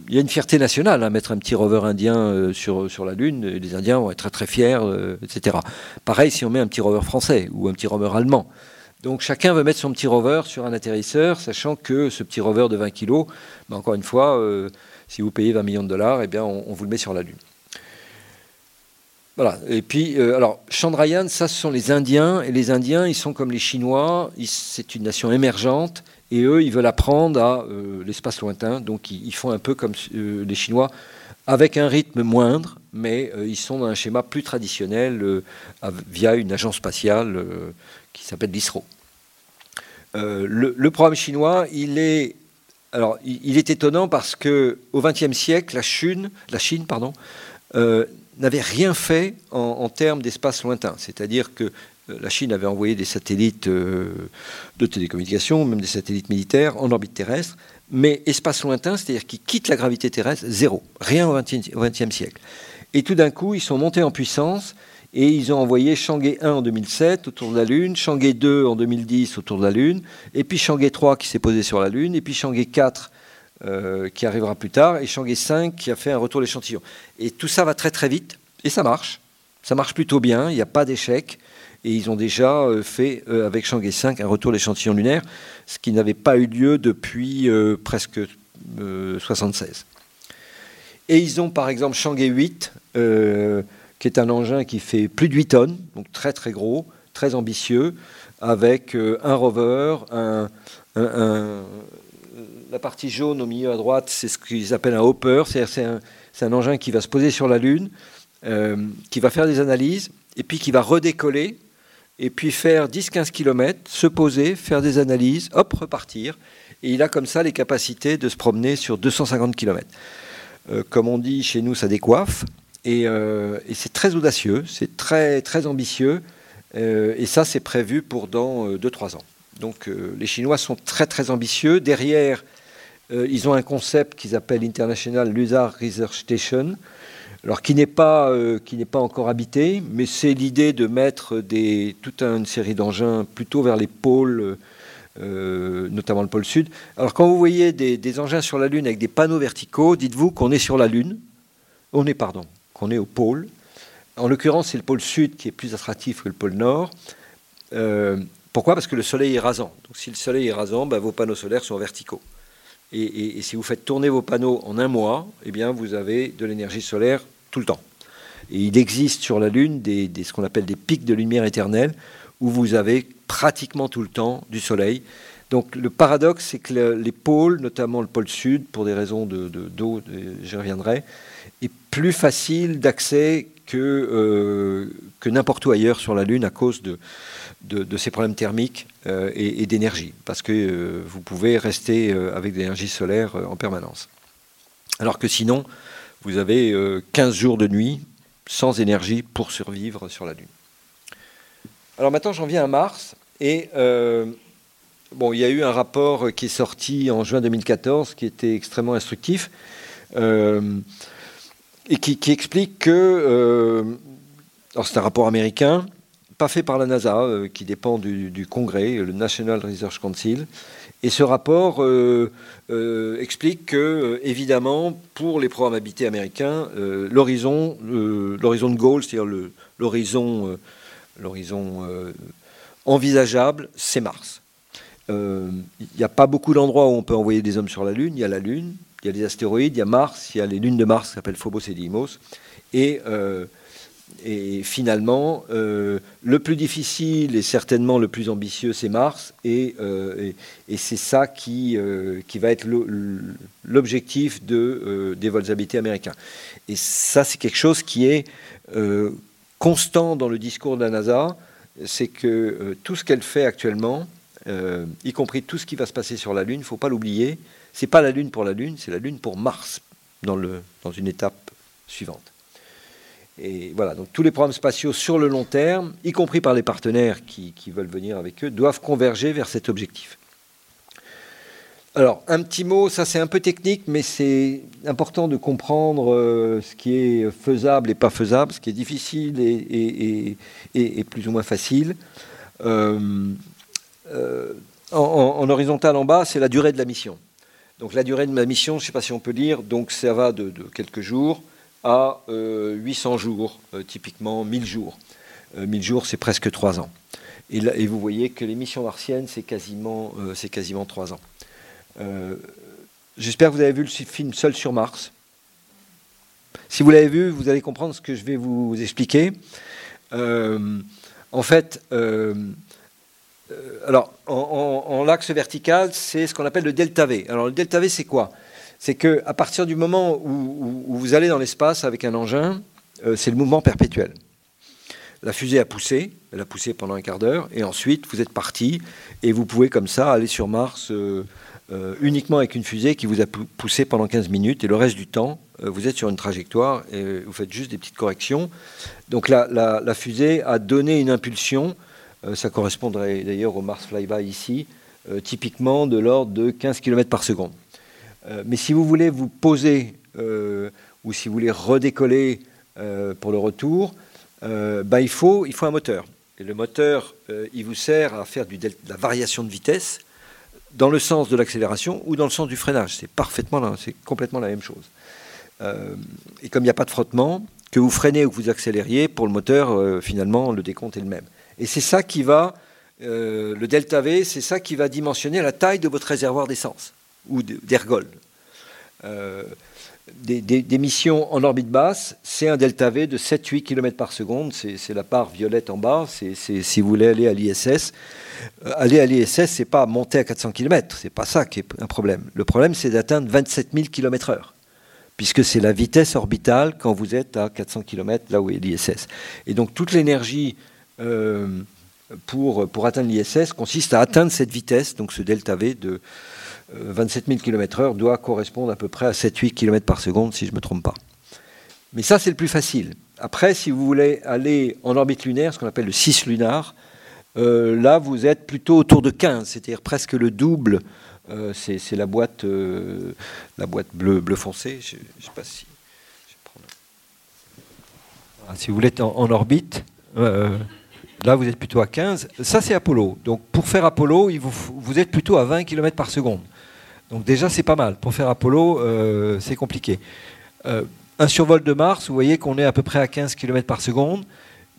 A: il y a une fierté nationale à mettre un petit rover indien euh, sur, sur la Lune, les Indiens vont être très très fiers, etc. Pareil si on met un petit rover français ou un petit rover allemand. Donc chacun veut mettre son petit rover sur un atterrisseur, sachant que ce petit rover de 20 kg, ben, encore une fois, si vous payez 20 millions de dollars, eh bien on vous le met sur la Lune. Voilà. Et puis, euh, alors, Chandrayaan, ça, ce sont les Indiens. Et les Indiens, ils sont comme les Chinois. C'est une nation émergente. Et eux, ils veulent apprendre à euh, l'espace lointain. Donc, ils, font un peu comme euh, les Chinois, avec un rythme moindre. Mais ils sont dans un schéma plus traditionnel via une agence spatiale qui s'appelle l'ISRO. Le, programme chinois, il est alors, il, est étonnant parce que au XXe siècle, la Chine, la Chine pardon, n'avait rien fait en, termes d'espace lointain. C'est-à-dire que euh, la Chine avait envoyé des satellites euh, de télécommunications, même des satellites militaires, en orbite terrestre, mais espace lointain, c'est-à-dire qui quitte la gravité terrestre, zéro. Rien au XXe siècle. Et tout d'un coup, ils sont montés en puissance et ils ont envoyé Chang'e 1 en 2007 autour de la Lune, Chang'e 2 en 2010 autour de la Lune, et puis Chang'e 3 qui s'est posé sur la Lune, et puis Chang'e 4 euh, qui arrivera plus tard, et Chang'e 5 qui a fait un retour d'échantillon. Et tout ça va très très vite, et ça marche. Ça marche plutôt bien, il n'y a pas d'échec. Et ils ont déjà euh, fait euh, avec Chang'e 5 un retour d'échantillon lunaire, ce qui n'avait pas eu lieu depuis presque 76. Et ils ont par exemple Chang'e 8, qui est un engin qui fait plus de 8 tonnes, donc très très gros, très ambitieux, avec un rover, un, la partie jaune au milieu à droite, c'est ce qu'ils appellent un hopper, c'est un, un, engin qui va se poser sur la Lune, euh, qui va faire des analyses, et puis qui va redécoller, et puis faire 10-15 km, se poser, faire des analyses, hop, repartir. Et il a comme ça les capacités de se promener sur 250 km. Euh, comme on dit chez nous, ça décoiffe. Et, euh, c'est très audacieux, c'est très, très ambitieux. et ça, c'est prévu pour dans 2-3 ans. Donc les Chinois sont très très ambitieux. Derrière, euh, ils ont un concept qu'ils appellent International Lunar Research Station, alors qui n'est pas, euh, pas encore habité, mais c'est l'idée de mettre des, toute une série d'engins plutôt vers les pôles, euh, notamment le pôle sud. Alors quand vous voyez des, engins sur la Lune avec des panneaux verticaux, dites-vous qu'on est sur la Lune, on est, pardon, qu'on est au pôle. En l'occurrence, c'est le pôle sud qui est plus attractif que le pôle nord. pourquoi? Parce que le soleil est rasant. Donc si le soleil est rasant, ben, vos panneaux solaires sont verticaux. Et, si vous faites tourner vos panneaux en un mois, eh bien, vous avez de l'énergie solaire tout le temps. Et il existe sur la Lune des, ce qu'on appelle des pics de lumière éternelle, où vous avez pratiquement tout le temps du Soleil. Donc le paradoxe, c'est que les pôles, notamment le pôle sud, pour des raisons d'eau, de, j'y reviendrai, est plus facile d'accès que, euh, que n'importe où ailleurs sur la Lune à cause de, de, ces problèmes thermiques euh, et, d'énergie, parce que euh, vous pouvez rester avec de l'énergie solaire en permanence. Alors que sinon, vous avez 15 jours de nuit sans énergie pour survivre sur la Lune. Alors maintenant, j'en viens à Mars, et il y a eu un rapport qui est sorti en juin 2014 qui était extrêmement instructif et qui, explique que, euh, c'est un rapport américain, fait par la NASA, euh, qui dépend du, Congrès, le National Research Council, et ce rapport euh, explique que, évidemment, pour les programmes habités américains, l'horizon, l'horizon de goal, c'est-à-dire l'horizon, l'horizon envisageable, c'est Mars. Il n'y a pas beaucoup d'endroits où on peut envoyer des hommes sur la Lune. Il y a la Lune, il y a des astéroïdes, il y a Mars, il y a les lunes de Mars qui s'appellent Phobos et Deimos. Et, euh, et finalement, euh, le plus difficile et certainement le plus ambitieux, c'est Mars. Et, euh, c'est ça qui, qui va être l'objectif de, des vols habités américains. Et ça, c'est quelque chose qui est constant dans le discours de la NASA. C'est que tout ce qu'elle fait actuellement, y compris tout ce qui va se passer sur la Lune, il ne faut pas l'oublier, c'est pas la Lune pour la Lune, c'est la Lune pour Mars dans, le, dans une étape suivante. Et voilà, donc tous les programmes spatiaux sur le long terme, y compris par les partenaires qui, veulent venir avec eux, doivent converger vers cet objectif. Alors, un petit mot, ça c'est un peu technique, mais c'est important de comprendre euh, ce qui est faisable et pas faisable, ce qui est difficile et, plus ou moins facile. Euh, euh, en, horizontal en bas, c'est la durée de la mission. Donc la durée de ma mission, je ne sais pas si on peut dire, donc ça va de, quelques jours à 800 euh, jours, euh, typiquement 1000 jours. 1000 euh, jours, c'est presque 3 ans. Et, vous voyez que les missions martiennes, c'est quasiment, c'est quasiment 3 ans. J'espère que vous avez vu le film Seul sur Mars. Si vous l'avez vu, vous allez comprendre ce que je vais vous expliquer. en fait, alors, en, l'axe vertical, c'est ce qu'on appelle le delta V. Alors, le delta V, c'est quoi? C'est qu'à partir du moment où, vous allez dans l'espace avec un engin, euh, c'est le mouvement perpétuel. La fusée a poussé, elle a poussé pendant un quart d'heure, et ensuite vous êtes parti, et vous pouvez comme ça aller sur Mars euh, uniquement avec une fusée qui vous a poussé pendant 15 minutes, et le reste du temps, vous êtes sur une trajectoire, et vous faites juste des petites corrections. Donc la fusée a donné une impulsion euh, ça correspondrait d'ailleurs au Mars Flyby ici, euh, typiquement de l'ordre de 15 km par seconde. Euh, mais si vous voulez vous poser ou si vous voulez redécoller pour le retour, bah, il, faut, il faut un moteur. Et le moteur, il vous sert à faire de la variation de vitesse dans le sens de l'accélération ou dans le sens du freinage. C'est parfaitement, c'est complètement la même chose. et comme il n'y a pas de frottement, que vous freinez ou que vous accélériez, pour le moteur, finalement, le décompte est le même. Et c'est ça qui va, euh, le delta V, c'est ça qui va dimensionner la taille de votre réservoir d'essence ou d'ergol. Euh, des, missions en orbite basse, c'est un delta V de 7-8 km par seconde, c'est la part violette en bas, si vous voulez aller à l'ISS. Euh, aller à l'ISS, c'est pas monter à 400 km, c'est pas ça qui est un problème. Le problème, c'est d'atteindre 27 000 km/h, puisque c'est la vitesse orbitale quand vous êtes à 400 km, là où est l'ISS. Et donc toute l'énergie euh, pour atteindre l'ISS consiste à atteindre cette vitesse, donc ce delta V de 27 000 km/h doit correspondre à peu près à 7-8 km par seconde, si je ne me trompe pas. Mais ça, c'est le plus facile. Après, si vous voulez aller en orbite lunaire, ce qu'on appelle le 6 lunar, euh, là, vous êtes plutôt autour de 15, c'est-à-dire presque le double. Euh, c'est la boîte, boîte bleu, foncé. Je, sais pas si. Ah, si vous voulez être en, orbite, Là, vous êtes plutôt à 15. Ça, c'est Apollo. Donc, pour faire Apollo, vous, êtes plutôt à 20 km par seconde. Donc, déjà, c'est pas mal. Pour faire Apollo, euh, c'est compliqué. Euh, un survol de Mars, vous voyez qu'on est à peu près à 15 km par seconde.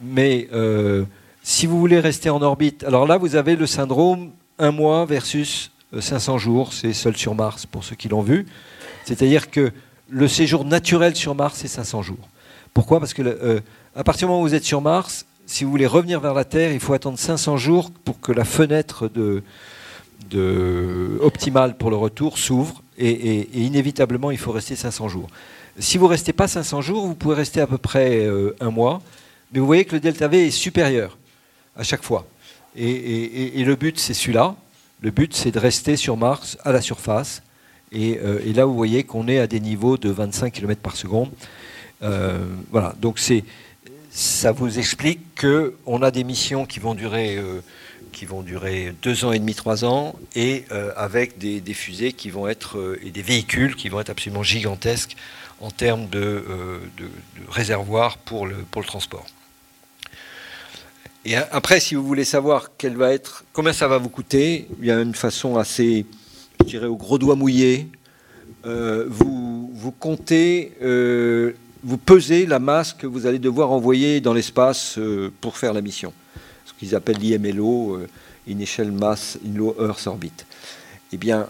A: Mais euh, si vous voulez rester en orbite, alors là, vous avez le syndrome un mois versus 500 jours. C'est seul sur Mars, pour ceux qui l'ont vu. C'est-à-dire que le séjour naturel sur Mars, c'est 500 jours. Pourquoi? Parce que à partir du moment où vous êtes sur Mars, si vous voulez revenir vers la Terre, il faut attendre 500 jours pour que la fenêtre de, optimale pour le retour s'ouvre. Et, inévitablement, il faut rester 500 jours. Si vous ne restez pas 500 jours, vous pouvez rester à peu près un mois. Mais vous voyez que le delta V est supérieur à chaque fois. Et, le but, c'est celui-là. Le but, c'est de rester sur Mars à la surface. Euh, et, là, vous voyez qu'on est à des niveaux de 25 km par seconde. Euh, voilà. Donc, ça vous explique qu'on a des missions qui vont durer, euh, qui vont durer deux ans et demi, trois ans, et avec des, fusées qui vont être et des véhicules qui vont être absolument gigantesques en termes de, de réservoirs pour le, pour le transport. Et après, si vous voulez savoir quelle va être, combien ça va vous coûter, il y a une façon assez, je dirais, au gros doigt mouillé. Euh, vous, vous comptez, euh, vous pesez la masse que vous allez devoir envoyer dans l'espace euh, pour faire la mission. Qu'ils appellent l'IMLO, Initial Mass in Low Earth Orbit. Eh bien,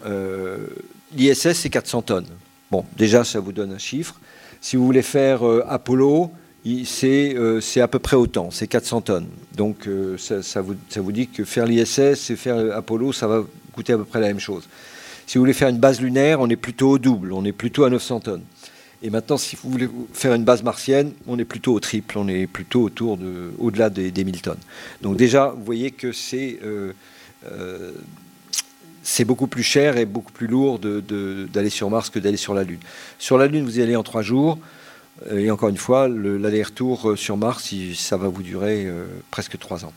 A: l'ISS, c'est 400 tonnes. Bon, déjà, ça vous donne un chiffre. Si vous voulez faire Apollo, euh, c'est à peu près autant, c'est 400 tonnes. Donc euh, ça, vous, ça, vous, dit que faire l'ISS et faire Apollo, ça va coûter à peu près la même chose. Si vous voulez faire une base lunaire, on est plutôt au double, on est plutôt à 900 tonnes. Et maintenant, si vous voulez faire une base martienne, on est plutôt au triple, on est plutôt autour de, au-delà des, 1000 tonnes. Donc déjà, vous voyez que c'est euh, c'est beaucoup plus cher et beaucoup plus lourd d'aller sur Mars que d'aller sur la Lune. Sur la Lune, vous y allez en trois jours. Et encore une fois, l'aller-retour euh, sur Mars, ça va vous durer euh, presque trois ans.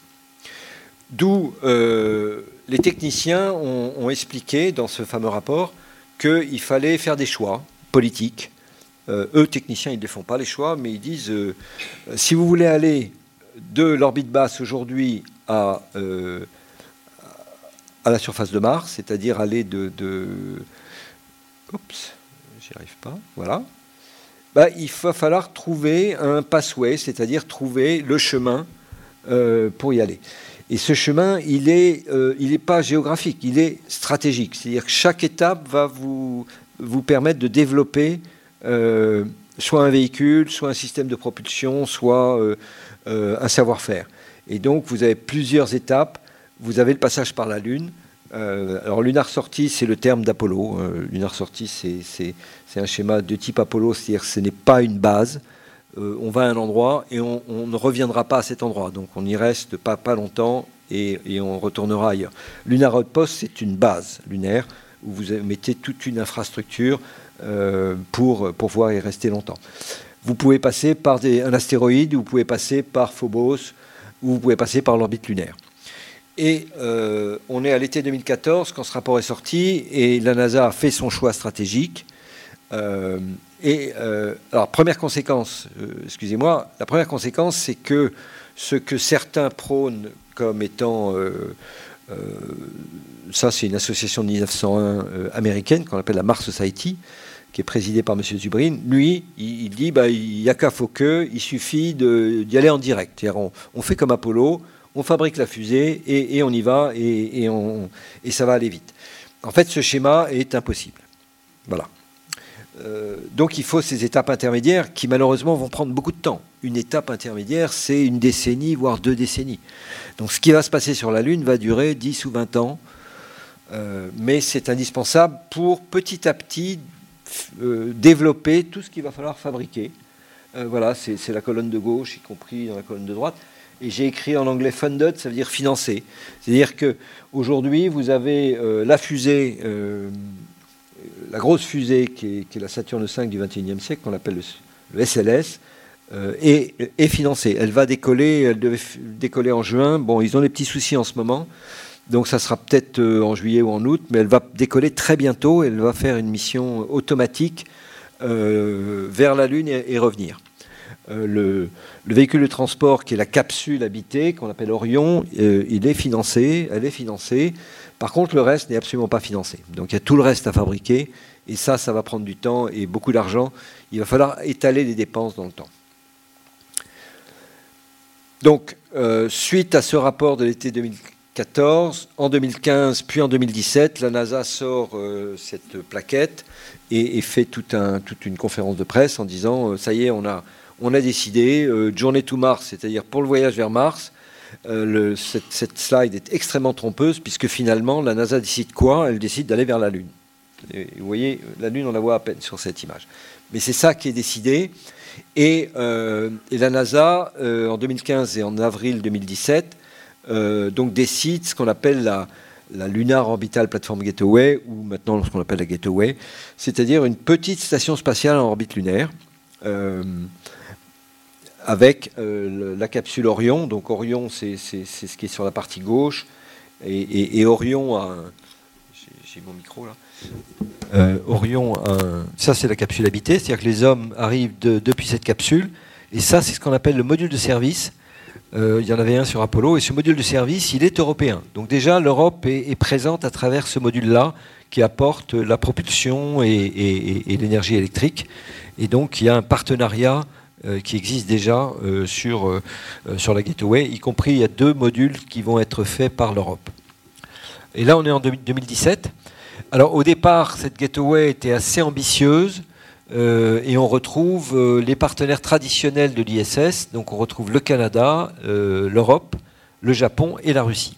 A: D'où euh, les techniciens ont, expliqué dans ce fameux rapport qu'il fallait faire des choix politiques. Eux, techniciens, ils ne font pas les choix, mais ils disent si vous voulez aller de l'orbite basse aujourd'hui à, à la surface de Mars, c'est-à-dire aller de, de oups, j'y arrive pas, voilà, bah, il va falloir trouver un pathway, c'est-à-dire trouver le chemin euh, pour y aller. Et ce chemin, il n'est euh, pas géographique, il est stratégique. C'est-à-dire que chaque étape va vous, vous permettre de développer euh, soit un véhicule, soit un système de propulsion, soit un savoir-faire. Et donc, vous avez plusieurs étapes. Vous avez le passage par la Lune. alors, lunar sortie, c'est le terme d'Apollo. lunar sortie, c'est un schéma de type Apollo, c'est-à-dire ce n'est pas une base. Euh, on va à un endroit et on, ne reviendra pas à cet endroit. Donc on y reste pas, longtemps et, on retournera ailleurs. Lunar Outpost, c'est une base lunaire où vous mettez toute une infrastructure euh, pour, pour pouvoir y rester longtemps. Vous pouvez passer par un astéroïde, vous pouvez passer par Phobos, ou vous pouvez passer par l'orbite lunaire. Et euh, on est à l'été 2014 quand ce rapport est sorti et la NASA a fait son choix stratégique euh, et euh, alors, première conséquence, euh, excusez-moi, la première conséquence, c'est que ce que certains prônent comme étant, ça c'est une association de 1901 américaine qu'on appelle la Mars Society, qui est présidée par M. Zubrin, lui, il, dit bah, il n'y a qu'à faut que, il suffit d'y aller en direct. On, on, fait comme Apollo, on fabrique la fusée et, on y va et ça va aller vite. En fait, ce schéma est impossible. Voilà. Euh, donc il faut ces étapes intermédiaires qui malheureusement vont prendre beaucoup de temps. Une étape intermédiaire, c'est une décennie, voire deux décennies. Donc ce qui va se passer sur la Lune va durer 10 ou 20 ans, euh, mais c'est indispensable pour petit à petit euh, développer tout ce qu'il va falloir fabriquer. voilà, c'est la colonne de gauche, y compris dans la colonne de droite. Et j'ai écrit en anglais funded, ça veut dire financé. C'est-à-dire que aujourd'hui, vous avez la fusée la grosse fusée qui est, la Saturne V du XXIe siècle, qu'on appelle le, SLS, euh, est, financée. Elle va décoller, elle devait décoller en juin. Bon, ils ont des petits soucis en ce moment, donc ça sera peut-être euh, en juillet ou en août, mais elle va décoller très bientôt. Elle va faire une mission automatique euh, vers la Lune et, revenir. Le, le, véhicule de transport qui est la capsule habitée, qu'on appelle Orion, il est financé, elle est financée. Par contre, le reste n'est absolument pas financé. Donc il y a tout le reste à fabriquer, et ça, ça va prendre du temps et beaucoup d'argent. Il va falloir étaler les dépenses dans le temps. Donc, euh, suite à ce rapport de l'été 2014, en 2015, puis en 2017, la NASA sort euh, cette plaquette et, fait toute une conférence de presse en disant, euh, ça y est, on a, décidé, journée to Mars, c'est-à-dire pour le voyage vers Mars, cette, slide est extrêmement trompeuse puisque finalement la NASA décide quoi? Elle décide d'aller vers la Lune. vous voyez, la Lune, on la voit à peine sur cette image. Mais c'est ça qui est décidé. Et, la NASA, en 2015 et en avril 2017, donc décide ce qu'on appelle la, Lunar Orbital Platform Gateway, ou maintenant ce qu'on appelle la Gateway, c'est-à-dire une petite station spatiale en orbite lunaire, euh, avec euh, la capsule Orion. Donc Orion, c'est ce qui est sur la partie gauche, et, Orion a... J'ai mon micro là. Euh, Orion, ça c'est la capsule habitée, c'est-à-dire que les hommes arrivent depuis cette capsule, et ça c'est ce qu'on appelle le module de service, euh, il y en avait un sur Apollo, et ce module de service, il est européen. Donc déjà, l'Europe est, présente à travers ce module-là qui apporte la propulsion et, l'énergie électrique. Et donc, il y a un partenariat euh, qui existe déjà euh, sur, sur la Gateway, y compris il y a deux modules qui vont être faits par l'Europe. Et là, on est en 2017. Alors, au départ, cette Gateway était assez ambitieuse. Euh, et on retrouve euh, les partenaires traditionnels de l'ISS, donc on retrouve le Canada, euh, l'Europe, le Japon et la Russie.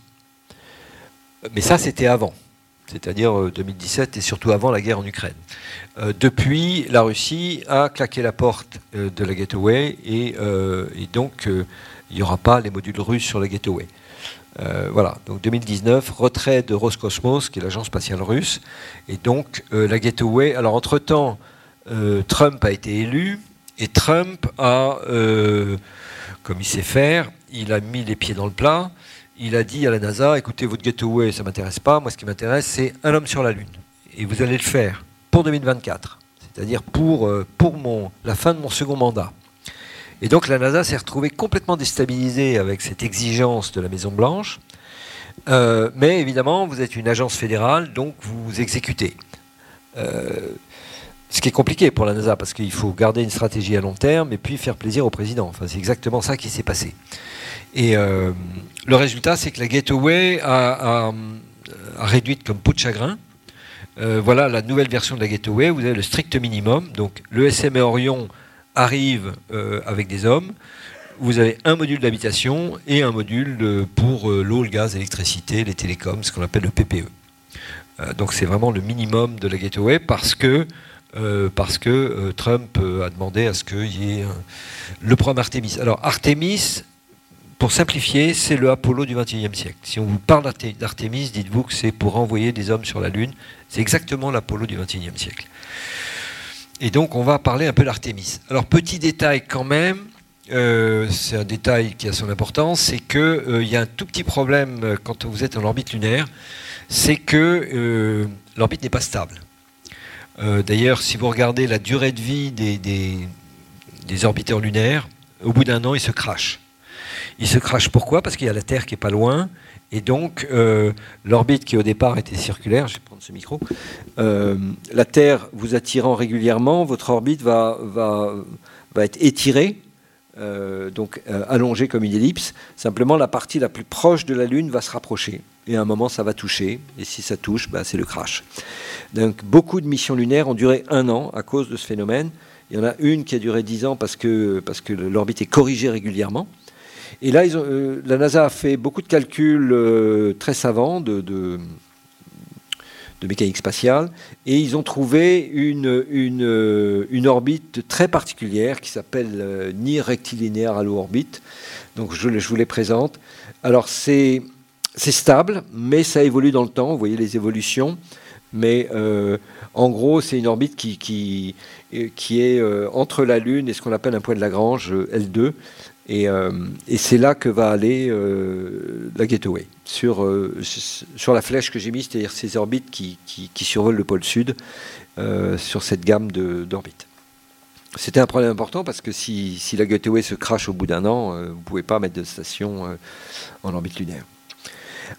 A: Mais ça, c'était avant, c'est-à-dire 2017 et surtout avant la guerre en Ukraine. depuis, la Russie a claqué la porte de la Gateway et, donc il n'y aura pas les modules russes sur la Gateway. voilà, donc 2019, retrait de Roscosmos, qui est l'agence spatiale russe, et donc la Gateway. Alors entre-temps, euh, Trump a été élu et Trump a, euh, comme il sait faire, il a mis les pieds dans le plat. Il a dit à la NASA écoutez, votre gateway, ça ne m'intéresse pas. Moi, ce qui m'intéresse, c'est un homme sur la Lune. Et vous allez le faire pour 2024, c'est-à-dire pour, euh, pour mon, la fin de mon second mandat. Et donc la NASA s'est retrouvée complètement déstabilisée avec cette exigence de la Maison-Blanche. mais évidemment, vous êtes une agence fédérale, donc vous exécutez. Ce qui est compliqué pour la NASA, parce qu'il faut garder une stratégie à long terme et puis faire plaisir au président. C'est exactement ça qui s'est passé. Et euh, le résultat, c'est que la Gateway a, réduite comme peau de chagrin. Euh, voilà la nouvelle version de la Gateway. Vous avez le strict minimum. Donc le SMA Orion arrive euh, avec des hommes. Vous avez un module d'habitation et un module pour l'eau, le gaz, l'électricité, les télécoms, ce qu'on appelle le PPE. donc c'est vraiment le minimum de la Gateway parce que euh, parce que euh, Trump euh, a demandé à ce qu'il y ait le programme Artemis. Alors Artemis, pour simplifier, c'est le Apollo du XXIe siècle. Si on vous parle d'Artemis, dites-vous que c'est pour envoyer des hommes sur la Lune. C'est exactement l'Apollo du XXIe siècle. Et donc on va parler un peu d'Artemis. Alors petit détail quand même, c'est un détail qui a son importance, c'est qu'il y a un tout petit problème quand vous êtes en orbite lunaire, c'est que l'orbite n'est pas stable. Euh, d'ailleurs, si vous regardez la durée de vie des, orbiteurs lunaires, au bout d'un an, ils se crachent. Ils se crachent pourquoi? Parce qu'il y a la Terre qui est pas loin. Et donc, euh, l'orbite qui au départ était circulaire, je vais prendre ce micro, euh, la Terre vous attirant régulièrement, votre orbite va, être étirée, donc allongée comme une ellipse. Simplement, la partie la plus proche de la Lune va se rapprocher et à un moment ça va toucher, et si ça touche, bah, c'est le crash. Donc beaucoup de missions lunaires ont duré un an à cause de ce phénomène. Il y en a une qui a duré dix ans parce que, parce que l'orbite est corrigée régulièrement. Et là, euh, la NASA a fait beaucoup de calculs euh, très savants de, mécanique spatiale, et ils ont trouvé une, une, une orbite très particulière qui s'appelle euh, NIR rectilinéaire Halo orbite. Donc je, je vous les présente. Alors c'est stable, mais ça évolue dans le temps. Vous voyez les évolutions. Mais euh, en gros, c'est une orbite qui, qui, qui est euh, entre la Lune et ce qu'on appelle un point de Lagrange, euh, L2. Et, et c'est là que va aller la Gateway, sur, sur la flèche que j'ai mise, c'est-à-dire ces orbites qui, qui, survolent le pôle sud, sur cette gamme d'orbites. C'était un problème important parce que si, si, la Gateway se crache au bout d'un an, vous ne pouvez pas mettre de station en orbite lunaire.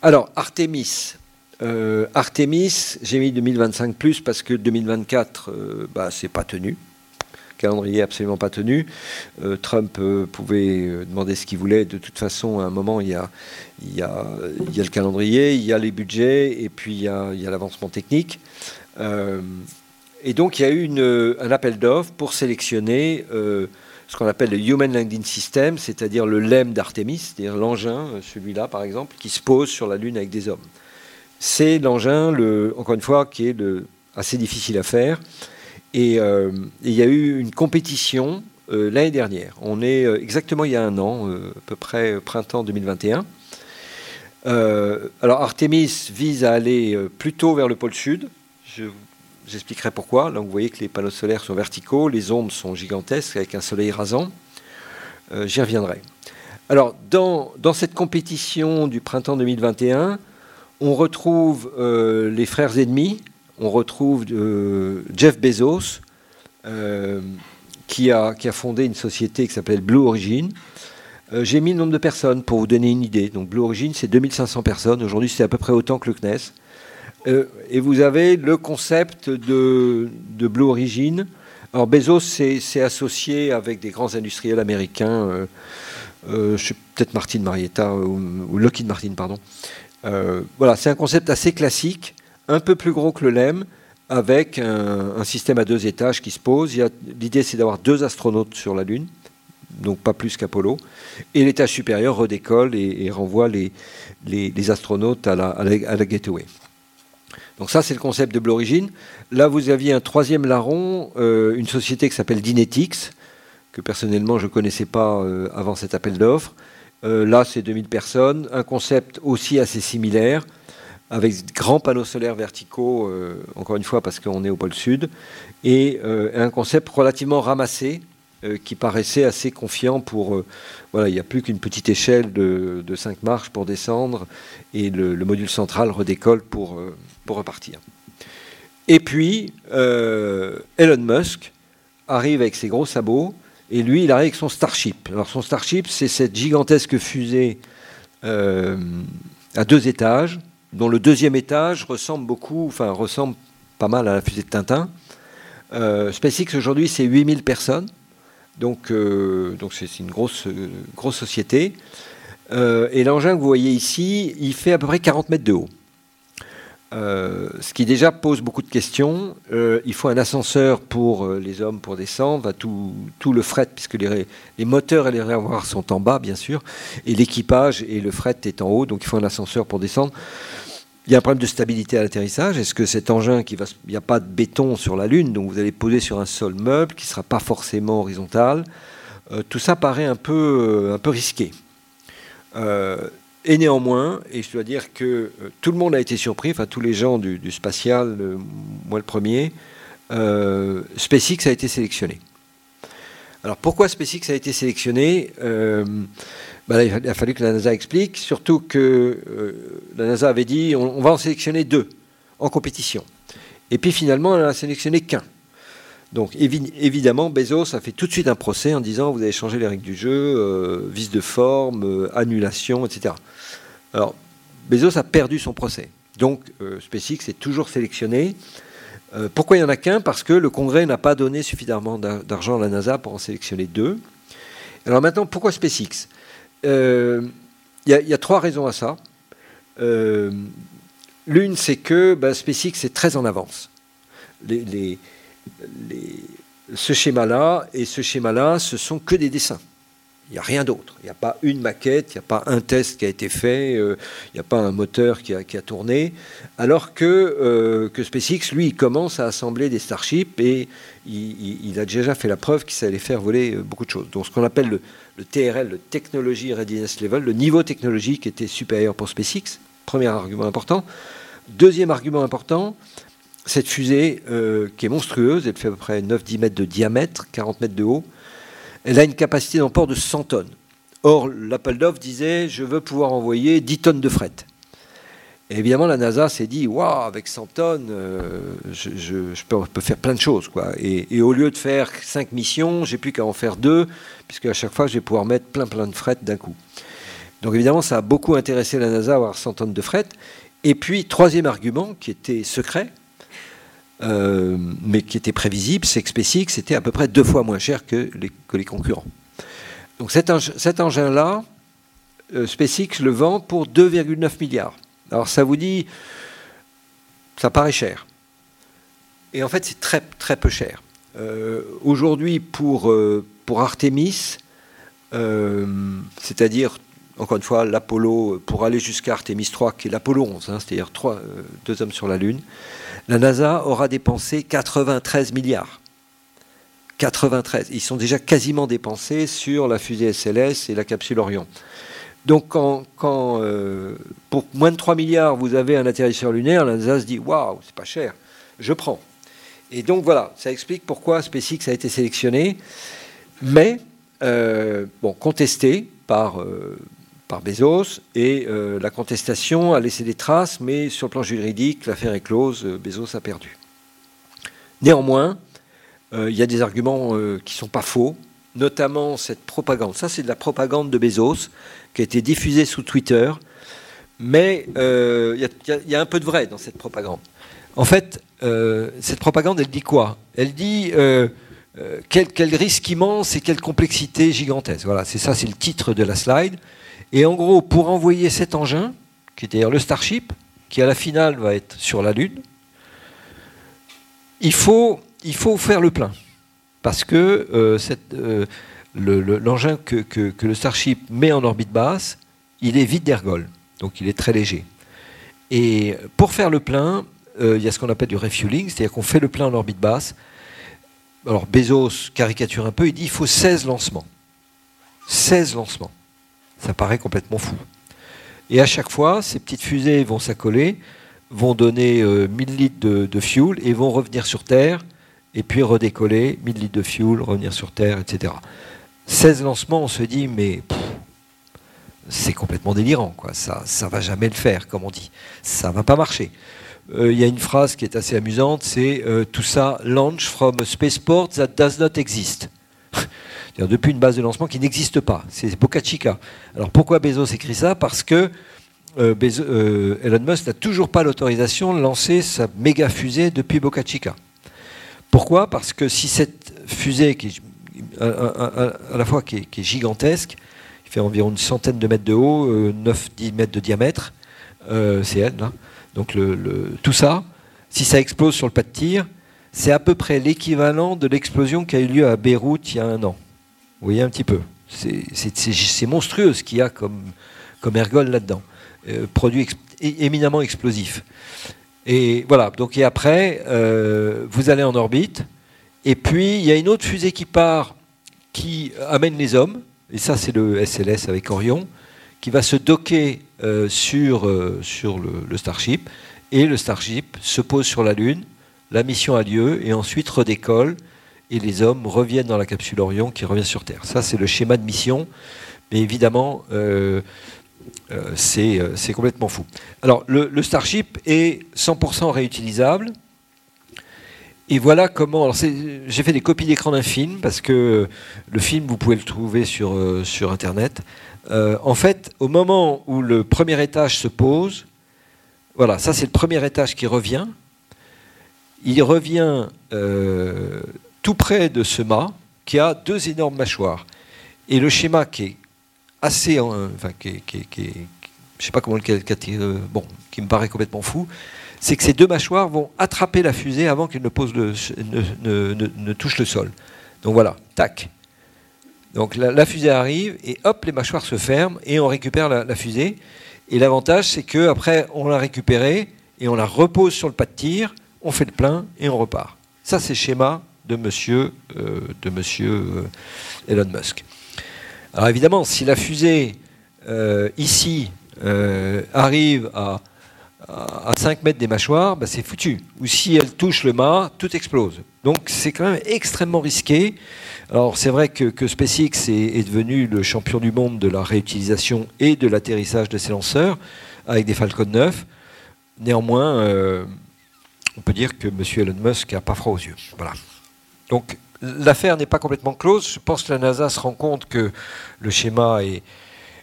A: Alors, Artemis. Euh, Artemis, j'ai mis 2025 plus parce que 2024, euh, bah, c'est pas tenu. Calendrier absolument pas tenu. Euh, Trump pouvait demander ce qu'il voulait. De toute façon, à un moment, il y, a, le calendrier, il y a les budgets et puis il y a, l'avancement technique. et donc, il y a eu un appel d'offres pour sélectionner ce qu'on appelle le Human Landing System, c'est-à-dire le LEM d'Artemis, c'est-à-dire l'engin, celui-là par exemple, qui se pose sur la Lune avec des hommes. C'est l'engin, encore une fois, qui est assez difficile à faire. Et il y a eu une compétition l'année dernière. On est exactement il y a un an, à peu près printemps 2021. Euh, alors Artemis vise à aller euh, plutôt vers le pôle sud. Je vous expliquerai pourquoi. Là, vous voyez que les panneaux solaires sont verticaux, les ombres sont gigantesques avec un soleil rasant. Euh, j'y reviendrai. Alors, dans, cette compétition du printemps 2021, on retrouve les frères ennemis, on retrouve Jeff Bezos, qui, a, qui, a, fondé une société qui s'appelle Blue Origin, euh, j'ai mis le nombre de personnes pour vous donner une idée. Donc Blue Origin, c'est 2500 personnes. Aujourd'hui, c'est à peu près autant que le CNES. Euh, et vous avez le concept de, Blue Origin. Alors Bezos s'est associé avec des grands industriels américains, euh, peut-être Martin Marietta ou, Lockheed Martin, pardon. voilà, c'est un concept assez classique, un peu plus gros que le LEM, avec un, système à deux étages qui se pose. L'idée, c'est d'avoir deux astronautes sur la Lune donc pas plus qu'Apollo. Et l'étage supérieur redécolle et, renvoie les, astronautes à la, Gateway. Donc ça, c'est le concept de Blue. Là, vous aviez un troisième larron, euh, une société qui s'appelle Dynetics, que personnellement, je ne connaissais pas euh, avant cet appel d'offres. Euh, là, c'est 2000 personnes. Un concept aussi assez similaire, avec grands panneaux solaires verticaux, encore une fois, parce qu'on est au pôle sud, et un concept relativement ramassé, euh, qui paraissait assez confiant pour... Euh, voilà, il n'y a plus qu'une petite échelle de, 5 marches pour descendre et le, module central redécolle pour, euh, pour repartir. Et puis, Elon Musk arrive avec ses gros sabots et lui, il arrive avec son Starship. Alors son Starship, c'est cette gigantesque fusée à deux étages, dont le deuxième étage ressemble beaucoup, enfin ressemble pas mal à la fusée de Tintin. SpaceX aujourd'hui, c'est 8000 personnes. Donc, euh, c'est une grosse, grosse société. Euh, et l'engin que vous voyez ici, il fait à peu près 40 mètres de haut. Euh, ce qui déjà pose beaucoup de questions. il faut un ascenseur pour les hommes pour descendre, tout, tout, le fret, puisque les, moteurs et les réservoirs sont en bas, bien sûr, et l'équipage et le fret est en haut, donc il faut un ascenseur pour descendre. Il y a un problème de stabilité à l'atterrissage. Est-ce que cet engin, qui va, il n'y a pas de béton sur la Lune, donc vous allez poser sur un sol meuble qui ne sera pas forcément horizontal, euh, tout ça paraît un peu, euh, un peu risqué. Euh, et néanmoins, et je dois dire que tout le monde a été surpris, enfin tous les gens du, spatial, moi le premier, SpaceX a été sélectionné. Alors pourquoi SpaceX a été sélectionné bah il a fallu que la NASA explique, surtout que euh, la NASA avait dit on, va en sélectionner deux en compétition. Et puis finalement, elle n'en a sélectionné qu'un. Donc évidemment, Bezos a fait tout de suite un procès en disant vous avez changé les règles du jeu, euh, de forme, euh, annulation, etc. Alors, Bezos a perdu son procès. Donc SpaceX est toujours sélectionné. pourquoi il n'y en a qu'un? Parce que le Congrès n'a pas donné suffisamment d'argent à la NASA pour en sélectionner deux. Alors maintenant, pourquoi SpaceX? Il euh, y, a trois raisons à ça. Euh, l'une, c'est que bah, SpaceX est très en avance. Ce schéma-là et ce schéma-là, ce sont que des dessins. Il n'y a rien d'autre. Il n'y a pas une maquette, il n'y a pas un test qui a été fait, euh, il n'y a pas un moteur qui a, tourné. Alors que, que, SpaceX, lui, il commence à assembler des Starships et il, a déjà fait la preuve qu'il savait faire voler beaucoup de choses. Donc ce qu'on appelle le, le TRL, le Technology Readiness Level, le niveau technologique était supérieur pour SpaceX. Premier argument important. Deuxième argument important, cette fusée euh, qui est monstrueuse, elle fait à peu près 9-10 mètres de diamètre, 40 mètres de haut, elle a une capacité d'emport de 100 tonnes. Or, l'appel d'offres disait je veux pouvoir envoyer 10 tonnes de fret. Et évidemment, la NASA s'est dit, waouh, avec 100 tonnes, euh, je, peux, faire plein de choses. Quoi. Et, au lieu de faire 5 missions, j'ai plus qu'à en faire 2, puisque à chaque fois, je vais pouvoir mettre plein plein de fret d'un coup. Donc évidemment, ça a beaucoup intéressé la NASA avoir 100 tonnes de fret. Et puis, troisième argument, qui était secret, euh, mais qui était prévisible, c'est que SpaceX était à peu près deux fois moins cher que les, concurrents. Donc cet, engin-là, euh, SpaceX le vend pour 2,9 milliards. Alors ça vous dit, ça paraît cher. Et en fait, c'est très très peu cher. Euh, aujourd'hui, pour, pour Artemis, c'est-à-dire encore une fois, l'Apollo, pour aller jusqu'à Artemis 3, qui est l'Apollo 11, hein, c'est-à-dire deux hommes sur la Lune, la NASA aura dépensé 93 milliards. 93. Ils sont déjà quasiment dépensés sur la fusée SLS et la capsule Orion. Donc, quand, euh, pour moins de 3 milliards, vous avez un atterrisseur lunaire, la NASA se dit Waouh, c'est pas cher, je prends. Et donc, voilà, ça explique pourquoi SpaceX a été sélectionné, mais, euh, bon, contesté par, euh, par Bezos, et la contestation a laissé des traces, mais sur le plan juridique, l'affaire est close, Bezos a perdu. Néanmoins, euh, il y a des arguments euh, qui ne sont pas faux, notamment cette propagande. Ça, c'est de la propagande de Bezos qui a été diffusée sous Twitter, mais euh, il y, a un peu de vrai dans cette propagande. En fait, cette propagande, elle dit quoi? Elle dit quel, risque immense et quelle complexité gigantesque. Voilà, c'est ça, c'est le titre de la slide. Et en gros, pour envoyer cet engin, qui est d'ailleurs le Starship, qui à la finale va être sur la Lune, il faut faire le plein. Parce que euh, euh, l'engin que, le Starship met en orbite basse, il est vide d'ergol. Donc il est très léger. Et pour faire le plein, euh, il y a ce qu'on appelle du refueling, c'est-à-dire qu'on fait le plein en orbite basse. Alors Bezos caricature un peu, il dit il faut 16 lancements. 16 lancements. Ça paraît complètement fou. Et à chaque fois, ces petites fusées vont s'accoler, vont donner 1000 litres de, de, fuel et vont revenir sur Terre et puis redécoller, 1000 litres de fuel, revenir sur Terre, etc. 16 lancements, on se dit, mais c'est complètement délirant, quoi. ça ne va jamais le faire, comme on dit. Ça ne va pas marcher. Euh, il y a une phrase qui est assez amusante, c'est euh, tout ça launch from a spaceport that does not exist. *laughs* depuis une base de lancement qui n'existe pas. C'est Boca Chica. Alors pourquoi Bezos écrit ça? Parce que euh, Elon Musk n'a toujours pas l'autorisation de lancer sa méga fusée depuis Boca Chica. Pourquoi? Parce que si cette fusée, qui est à, la fois qui est, gigantesque, qui fait environ une centaine de mètres de haut, 9-10 euh, mètres de diamètre, c'est elle, là. Donc tout ça, si ça explose sur le pas de tir, c'est à peu près l'équivalent de l'explosion qui a eu lieu à Beyrouth il y a un an. Vous voyez un petit peu. C'est monstrueux ce qu'il y a comme, comme ergol là-dedans. Euh, produit éminemment explosif. Et voilà, donc et après, euh, vous allez en orbite, et puis il y a une autre fusée qui part, qui amène les hommes, et ça c'est le SLS avec Orion, qui va se docker euh, sur, euh, sur le, Starship, et le Starship se pose sur la Lune, la mission a lieu, et ensuite redécolle, et les hommes reviennent dans la capsule Orion qui revient sur Terre. Ça c'est le schéma de mission, mais évidemment... Euh, c'est complètement fou. Alors, le, Starship est 100% réutilisable. Et voilà comment. J'ai fait des copies d'écran d'un film parce que le film, vous pouvez le trouver sur, sur Internet. En fait, au moment où le premier étage se pose, voilà, ça c'est le premier étage qui revient. Il revient tout près de ce mât qui a deux énormes mâchoires. Et le schéma qui est assez, enfin, qui, sais pas comment le euh, bon, qui me paraît complètement fou, c'est que ces deux mâchoires vont attraper la fusée avant qu'elle ne, ne, touche le sol. Donc voilà, tac. Donc la, fusée arrive et hop, les mâchoires se ferment et on récupère la, fusée. Et l'avantage, c'est que après, on l'a récupérée et on la repose sur le pas de tir, on fait le plein et on repart. Ça, c'est le schéma de monsieur, euh, de monsieur euh, Elon Musk. Alors évidemment, si la fusée euh, ici arrive à, à, 5 mètres des mâchoires, bah, c'est foutu. Ou si elle touche le mât, tout explose. Donc c'est quand même extrêmement risqué. Alors c'est vrai que, SpaceX est, devenu le champion du monde de la réutilisation et de l'atterrissage de ses lanceurs avec des Falcon 9. Néanmoins, euh, on peut dire que M. Elon Musk n'a pas froid aux yeux. Voilà. Donc l'affaire n'est pas complètement close. Je pense que la NASA se rend compte que le schéma est,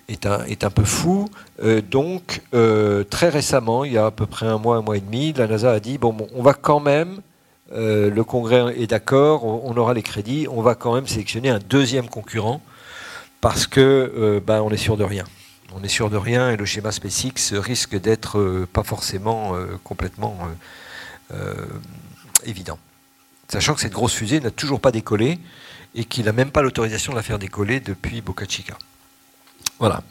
A: est, un, peu fou. Euh, donc, euh, très récemment, il y a à peu près un mois, un mois et demi, la NASA a dit, bon, on va quand même, euh, le Congrès est d'accord, on, aura les crédits, on va quand même sélectionner un deuxième concurrent, parce que ben, on est sûr de rien. On est sûr de rien et le schéma SpaceX risque d'être pas forcément complètement évident. sachant que cette grosse fusée n'a toujours pas décollé et qu'il n'a même pas l'autorisation de la faire décoller depuis Boca Chica. Voilà.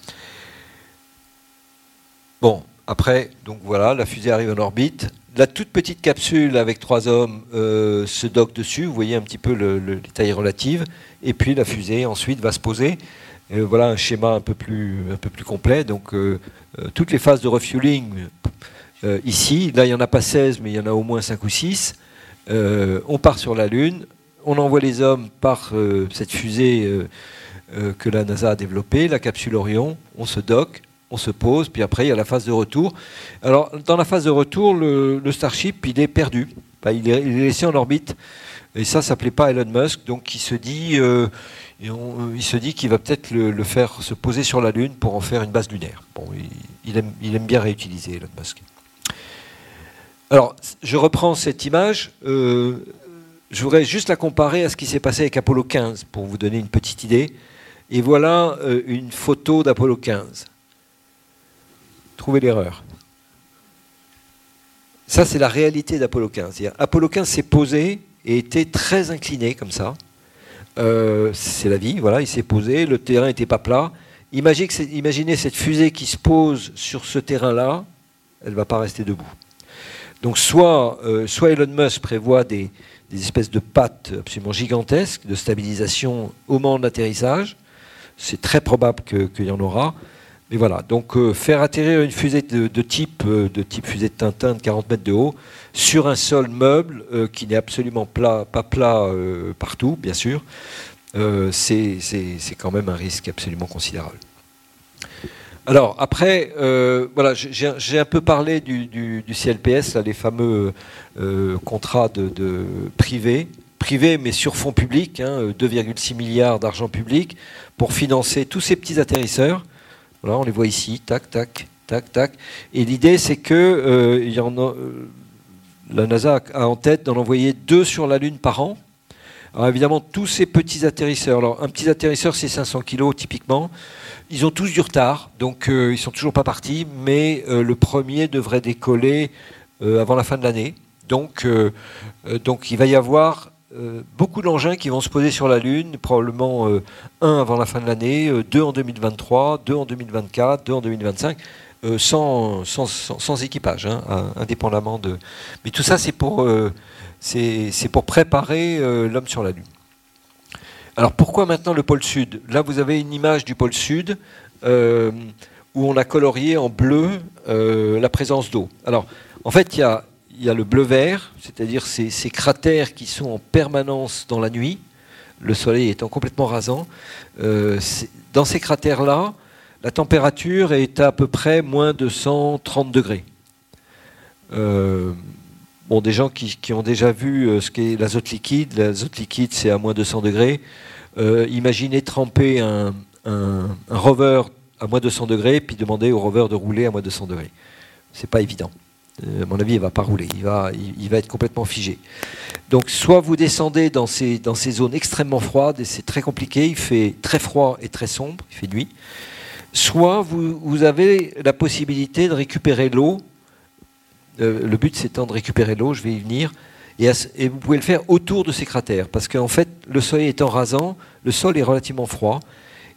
A: Bon, après, donc voilà, la fusée arrive en orbite. La toute petite capsule avec trois hommes euh, se dock dessus. Vous voyez un petit peu le, les tailles relatives. Et puis la fusée ensuite va se poser. voilà un schéma un peu plus, un peu plus complet. Donc euh, euh, toutes les phases de refueling ici. Là, il n'y en a pas 16, mais il y en a au moins 5 ou 6. on part sur la Lune. On envoie les hommes par cette fusée que la NASA a développée, la capsule Orion. On se dock on se pose, puis après il y a la phase de retour. Alors dans la phase de retour, le, Starship il est perdu, il, est, laissé en orbite, et ça ça plaît pas à Elon Musk, donc il se dit, euh, dit qu'il va peut-être le, faire se poser sur la Lune pour en faire une base lunaire. Il, aime, bien réutiliser Elon Musk. Alors je reprends cette image. Euh, je voudrais juste la comparer à ce qui s'est passé avec Apollo 15 pour vous donner une petite idée. Et voilà euh, une photo d'Apollo 15. Trouvez l'erreur. Ça, c'est la réalité d'Apollo 15. Apollo 15 s'est posé et était très incliné comme ça. Euh, c'est la vie, voilà, il s'est posé, le terrain n'était pas plat. Imaginez, cette fusée qui se pose sur ce terrain-là, elle ne va pas rester debout. Donc soit, euh, soit Elon Musk prévoit des, espèces de pattes absolument gigantesques de stabilisation au moment de l'atterrissage, c'est très probable qu'il y en aura, et voilà, donc euh, faire atterrir une fusée de, type, euh, de type fusée de Tintin de 40 mètres de haut sur un sol meuble euh, qui n'est absolument pas plat partout, bien sûr, c'est quand même un risque absolument considérable. Alors après, voilà, j'ai un peu parlé du, CLPS, les fameux contrats de, privés, privés mais sur fonds publics, 2,6 hein, milliards d'argent public pour financer tous ces petits atterrisseurs on les voit ici, tac, tac, tac, tac. Et l'idée, c'est que euh, y en a, euh, la NASA a en tête d'en envoyer deux sur la Lune par an. Alors évidemment, tous ces petits atterrisseurs, alors un petit atterrisseur c'est 500 kg typiquement, ils ont tous du retard, donc euh, ils sont toujours pas partis, mais le premier devrait décoller avant la fin de l'année. Donc, donc il va y avoir euh, beaucoup d'engins qui vont se poser sur la Lune, probablement euh, un avant la fin de l'année, euh, deux en 2023, deux en 2024, deux en 2025, sans, équipage, hein, indépendamment de... Mais tout ça, c'est pour, c'est pour préparer l'homme sur la Lune. Alors pourquoi maintenant le pôle sud? Là, vous avez une image du pôle sud où on a colorié en bleu la présence d'eau. Alors, en fait, il y a il y a le bleu-vert, c'est-à-dire ces, cratères qui sont en permanence dans la nuit, le soleil étant complètement rasant. Euh, dans ces cratères-là, la température est à, peu près moins de 130 degrés. Euh, bon, des gens qui, ont déjà vu euh, ce qu'est l'azote liquide, l'azote liquide c'est à moins de 100 degrés. imaginez tremper un, rover à moins de 100 degrés, puis demander au rover de rouler à moins de 100 degrés. C'est pas évident. Euh, mon avis, il ne va pas rouler, il va, être complètement figé. Donc, soit vous descendez dans ces, zones extrêmement froides, et c'est très compliqué, il fait très froid et très sombre, il fait nuit, soit vous, avez la possibilité de récupérer l'eau. Euh, le but, c'est de récupérer l'eau, je vais y venir, et, et, vous pouvez le faire autour de ces cratères, parce qu'en fait, le soleil étant rasant, le sol est relativement froid,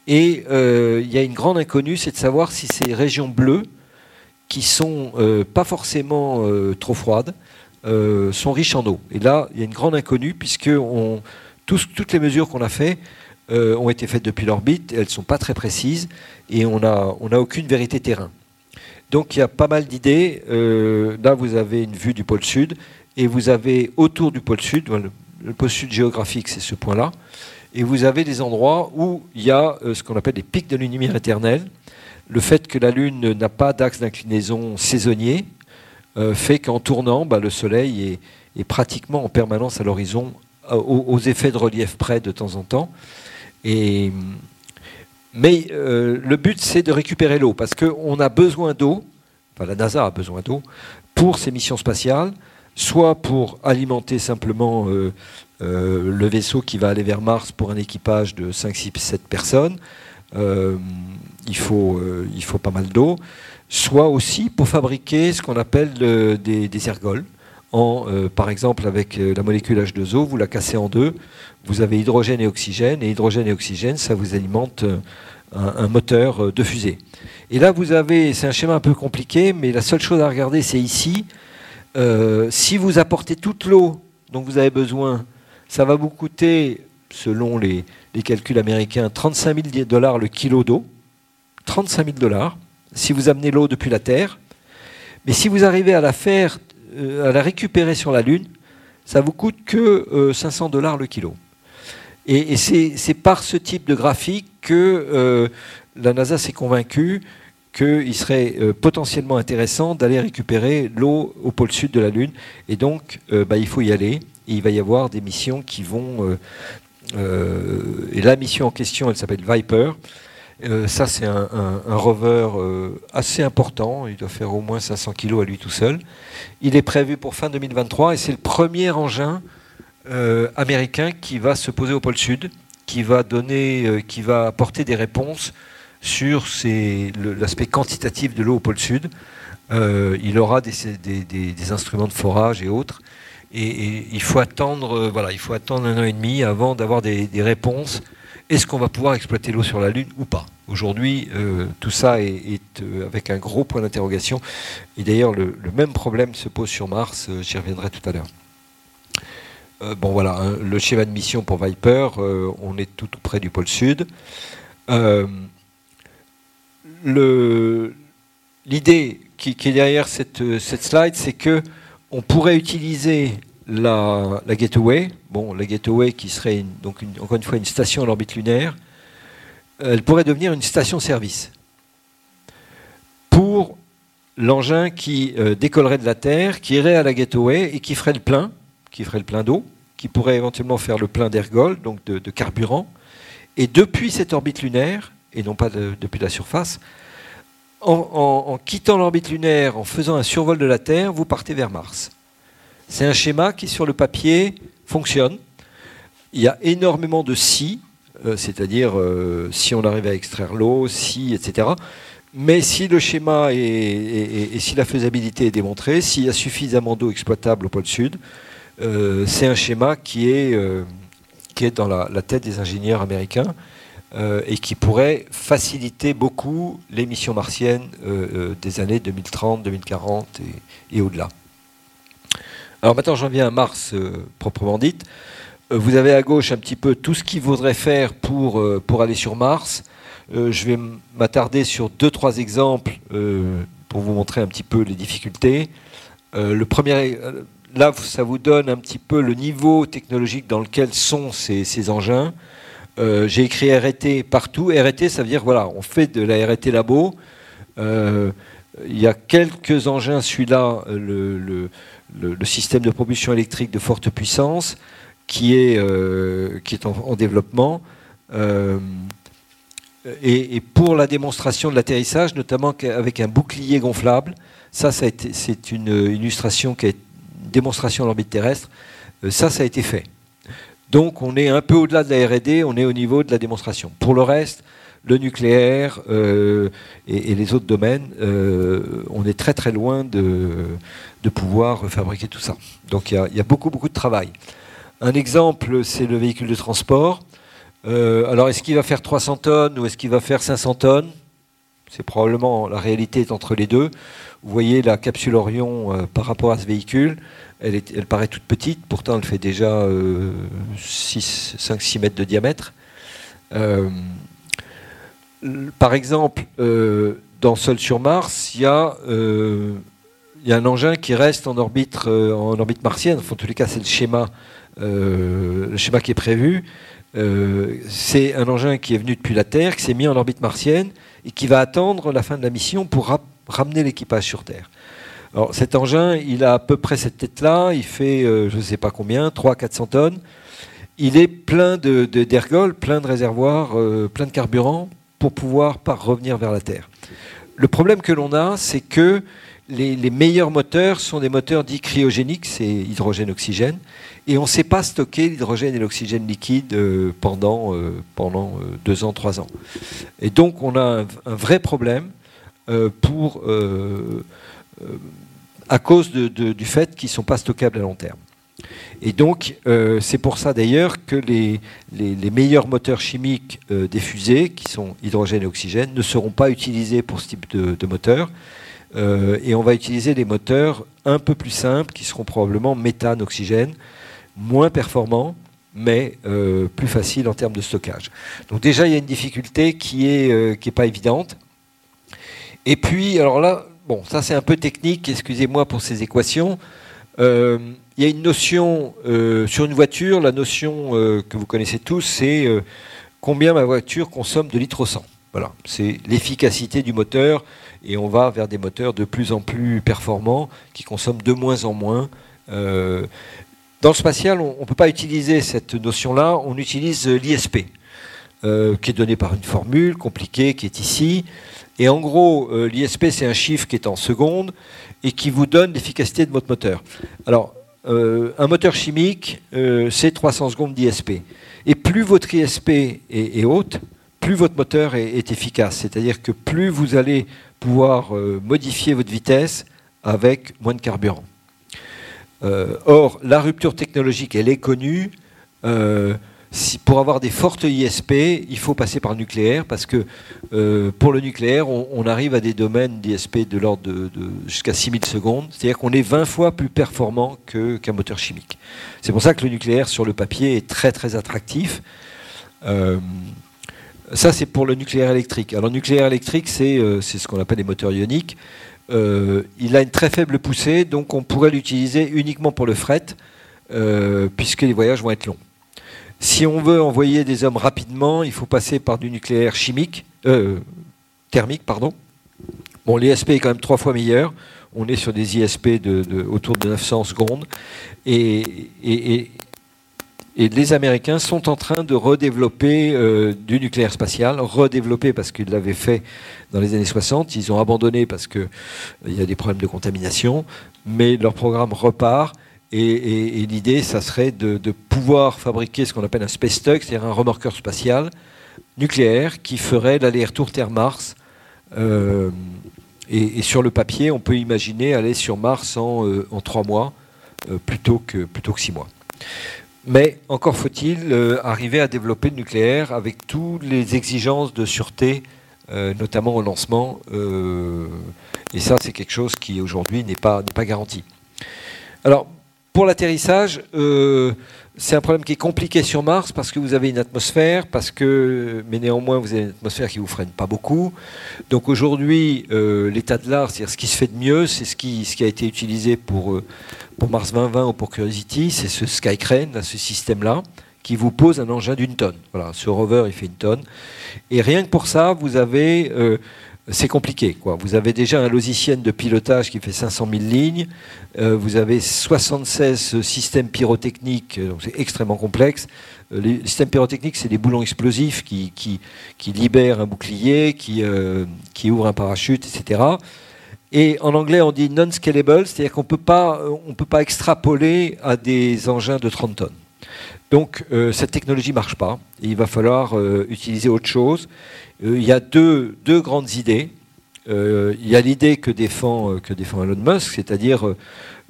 A: et euh, il y a une grande inconnue, c'est de savoir si ces régions bleues, qui sont euh, pas forcément euh, trop froides, euh, sont riches en eau. Et là, il y a une grande inconnue puisque on, toutes les mesures qu'on a faites ont été faites depuis l'orbite, elles ne sont pas très précises et on n'a on a aucune vérité terrain. Donc il y a pas mal d'idées. là, vous avez une vue du pôle sud et vous avez autour du pôle sud, le, le pôle sud géographique, c'est ce point-là, et vous avez des endroits où il y a ce qu'on appelle des pics de lumière éternelle le fait que la Lune n'a pas d'axe d'inclinaison saisonnier euh, fait qu'en tournant, bah, le Soleil est, pratiquement en permanence à l'horizon, euh, aux, effets de relief près de temps en temps. mais euh, le but, c'est de récupérer l'eau, parce qu'on a besoin d'eau, la NASA a besoin d'eau, pour ses missions spatiales, soit pour alimenter simplement le vaisseau qui va aller vers Mars pour un équipage de 5, 6, 7 personnes, il faut, euh, il faut pas mal d'eau, soit aussi pour fabriquer ce qu'on appelle des, ergols en, par exemple, avec la molécule H2O, vous la cassez en deux, vous avez hydrogène et oxygène, et hydrogène et oxygène, ça vous alimente un, moteur de fusée. Et là, vous avez, c'est un schéma un peu compliqué, mais la seule chose à regarder, c'est ici. si vous apportez toute l'eau dont vous avez besoin, ça va vous coûter, selon les, les calculs américains, 35 000 dollars le kilo d'eau. 35 000 dollars si vous amenez l'eau depuis la Terre. Mais si vous arrivez à la faire, euh, à la récupérer sur la Lune, ça vous coûte que 500 euh, dollars le kilo. Et, c'est par ce type de graphique que euh, la NASA s'est convaincue qu'il serait potentiellement intéressant d'aller récupérer l'eau au pôle sud de la Lune. Et donc, bah, il faut y aller. il va y avoir des missions qui vont... et la mission en question, elle s'appelle Viper. Euh, ça, c'est un, rover euh, assez important. Il doit faire au moins 500 kg à lui tout seul. Il est prévu pour fin 2023 et c'est le premier engin euh, américain qui va se poser au pôle Sud, qui va donner, qui va apporter des réponses sur l'aspect quantitatif de l'eau au pôle Sud. il aura des, instruments de forage et autres. Et, il faut attendre, voilà, il faut attendre un an et demi avant d'avoir des réponses est-ce qu'on va pouvoir exploiter l'eau sur la Lune ou pas? Aujourd'hui, euh, tout ça est, euh, avec un gros point d'interrogation. Et d'ailleurs, le, même problème se pose sur Mars. Euh, j'y reviendrai tout à l'heure. bon voilà, hein, le schéma de mission pour Viper, on est tout près du pôle sud. L'idée qui, qui, est derrière cette, cette slide, c'est que on pourrait utiliser la, Gateway, bon, la Gateway qui serait encore une fois une station à l'orbite lunaire, elle pourrait devenir une station-service pour l'engin qui euh, décollerait de la Terre, qui irait à la Gateway et qui ferait le plein, qui ferait le plein d'eau, qui pourrait éventuellement faire le plein d'ergol, donc de, carburant, et depuis cette orbite lunaire, et non pas depuis la surface, en quittant l'orbite lunaire, en faisant un survol de la Terre, vous partez vers Mars. C'est un schéma qui, sur le papier, fonctionne. Il y a énormément de si, euh, c'est-à-dire euh, si on arrive à extraire l'eau, si, etc. Mais si le schéma et si la faisabilité est démontrée, s'il y a suffisamment d'eau exploitable au pôle sud, euh, c'est un schéma qui est, qui est dans la, tête des ingénieurs américains et qui pourrait faciliter beaucoup les missions martiennes des années 2030, 2040 et au-delà. Alors maintenant, j'en viens à Mars euh, proprement dite. Euh, vous avez à gauche un petit peu tout ce qu'il faudrait faire pour, euh, aller sur Mars. je vais m'attarder sur deux, trois exemples pour vous montrer un petit peu les difficultés. le premier, là, ça vous donne un petit peu le niveau technologique dans lequel sont ces engins. J'ai écrit RT partout. RT, ça veut dire, voilà, on fait de la RT labo. il y a quelques engins, celui-là, le système de propulsion électrique de forte puissance qui est, euh, qui est en, développement. Euh, et, pour la démonstration de l'atterrissage, notamment avec un bouclier gonflable, ça, ça c'est une, illustration qui est une démonstration à l'orbite terrestre. Euh, ça, ça a été fait. Donc, on est un peu au-delà de la R&D, on est au niveau de la démonstration. Pour le reste, le nucléaire et, les autres domaines, on est très très loin de, de pouvoir fabriquer tout ça. Donc il y, a, beaucoup, beaucoup de travail. Un exemple, c'est le véhicule de transport. Euh, alors est-ce qu'il va faire 300 tonnes ou est-ce qu'il va faire 500 tonnes? C'est probablement la réalité est entre les deux. Vous voyez la capsule Orion euh, par rapport à ce véhicule, elle, elle, paraît toute petite, pourtant elle fait déjà 5-6 mètres de diamètre. Euh, par exemple, dans Sol sur Mars, il y a un engin qui reste en orbite, euh, en orbite martienne. en tous les cas, c'est le schéma, euh, le schéma qui est prévu. Euh, c'est un engin qui est venu depuis la Terre, qui s'est mis en orbite martienne et qui va attendre la fin de la mission pour ramener l'équipage sur Terre. Cet engin, il a à peu près cette tête-là, il fait je ne sais pas combien, 300-400 tonnes. Il est plein d'ergols, de, plein de réservoirs, plein de carburant pour pouvoir revenir vers la Terre. Le problème que l'on a, c'est que les, meilleurs moteurs sont des moteurs dits cryogéniques, c'est hydrogène-oxygène, et on ne sait pas stocker l'hydrogène et l'oxygène liquide euh, pendant, euh, pendant euh, deux ans, trois ans. Et donc on a un, vrai problème pour à cause du fait qu'ils ne sont pas stockables à long terme. Et donc, c'est pour ça d'ailleurs que les, meilleurs moteurs chimiques des fusées, qui sont hydrogène et oxygène, ne seront pas utilisés pour ce type de, moteur. Et on va utiliser des moteurs un peu plus simples, qui seront probablement méthane, oxygène, moins performants, mais plus faciles en termes de stockage. Donc déjà, il y a une difficulté qui n'est qui est pas évidente. Et puis, alors là, bon, ça c'est un peu technique, excusez-moi pour ces équations il y a une notion euh, sur une voiture, la notion euh, que vous connaissez tous, c'est euh, combien ma voiture consomme de litres au 100. Voilà, c'est l'efficacité du moteur et on va vers des moteurs de plus en plus performants qui consomment de moins en moins. Dans le spatial, on ne peut pas utiliser cette notion-là, on utilise l'ISP, qui est donné par une formule compliquée qui est ici. Et en gros, l'ISP, c'est un chiffre qui est en secondes et qui vous donne l'efficacité de votre moteur. Alors, euh, un moteur chimique, euh, c'est 300 secondes d'ISP. Et plus votre ISP est, haute, plus votre moteur est, efficace. C'est-à-dire que plus vous allez pouvoir euh, modifier votre vitesse avec moins de carburant. Or, la rupture technologique, elle est connue pour avoir des fortes ISP, il faut passer par le nucléaire parce que euh, pour le nucléaire, on, arrive à des domaines d'ISP de l'ordre de, jusqu'à 6000 secondes. C'est-à-dire qu'on est 20 fois plus performant qu'un moteur chimique. C'est pour ça que le nucléaire sur le papier est très très attractif. Euh, ça, c'est pour le nucléaire électrique. Alors, nucléaire électrique, c'est euh, ce qu'on appelle les moteurs ioniques. Il a une très faible poussée, donc on pourrait l'utiliser uniquement pour le fret, puisque les voyages vont être longs. Si on veut envoyer des hommes rapidement, il faut passer par du nucléaire chimique, euh, thermique, pardon. Bon, l'ISP est quand même trois fois meilleur. On est sur des ISP de, autour de 900 secondes. Les Américains sont en train de redévelopper euh, du nucléaire spatial, redévelopper parce qu'ils l'avaient fait dans les années 60. Ils ont abandonné parce qu'il euh, y a des problèmes de contamination. Mais leur programme repart. Et, l'idée, ça serait de, pouvoir fabriquer ce qu'on appelle un space tug, c'est-à-dire un remorqueur spatial nucléaire qui ferait l'aller-retour Terre-Mars. Euh, et, sur le papier, on peut imaginer aller sur Mars en, trois mois plutôt que six mois. Mais encore faut-il arriver à développer le nucléaire avec toutes les exigences de sûreté, notamment au lancement. et ça, c'est quelque chose qui aujourd'hui n'est pas, pas garanti. Alors, pour l'atterrissage, euh, c'est un problème qui est compliqué sur Mars parce que vous avez une atmosphère, parce que, mais néanmoins vous avez une atmosphère qui vous freine pas beaucoup. Donc aujourd'hui, euh, l'état de l'art, c'est-à-dire ce qui se fait de mieux, c'est ce qui, ce qui a été utilisé pour, euh, pour Mars 2020 ou pour Curiosity, c'est ce Skycrane, ce système-là, qui vous pose un engin d'une tonne. Voilà, ce rover, il fait une tonne. Et rien que pour ça, vous avez c'est compliqué. Quoi. Vous avez déjà un logiciel de pilotage qui fait 500 000 lignes, euh, vous avez 76 systèmes pyrotechniques, euh, donc c'est extrêmement complexe. Euh, les systèmes pyrotechniques, c'est des boulons explosifs qui libèrent un bouclier, qui, qui ouvrent un parachute, etc. Et en anglais, on dit non-scalable, c'est-à-dire qu'on ne peut pas extrapoler à des engins de 30 tonnes. Donc cette technologie ne marche pas. il va falloir utiliser autre chose. Euh, il y a deux, grandes idées. Euh, il y a l'idée que défend, euh, que défend Elon Musk, c'est-à-dire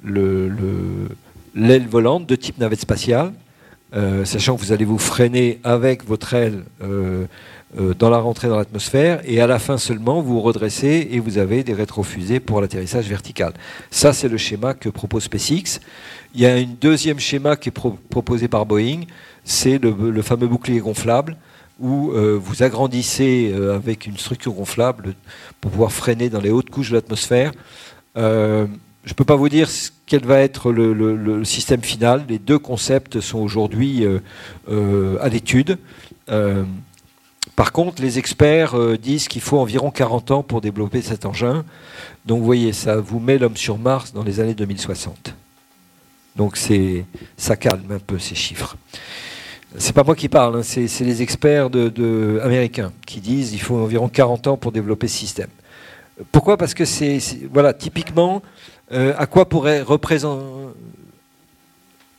A: l'aile volante de type navette spatiale, sachant que vous allez vous freiner avec votre aile dans la rentrée dans l'atmosphère, et à la fin seulement, vous redressez et vous avez des rétrofusées pour l'atterrissage vertical. Ça, c'est le schéma que propose SpaceX. Il y a un deuxième schéma qui est proposé par Boeing, c'est le, fameux bouclier gonflable, où euh, vous agrandissez euh, avec une structure gonflable pour pouvoir freiner dans les hautes couches de l'atmosphère. Euh, je ne peux pas vous dire quel va être le, système final. Les deux concepts sont aujourd'hui à l'étude. Par contre, les experts disent qu'il faut environ 40 ans pour développer cet engin. Donc vous voyez, ça vous met l'homme sur Mars dans les années 2060. Donc ça calme un peu ces chiffres. C'est pas moi qui parle, hein, c'est les experts américains qui disent qu'il faut environ 40 ans pour développer ce système. Pourquoi? Parce que c'est, voilà, typiquement, euh, à quoi pourrait représenter,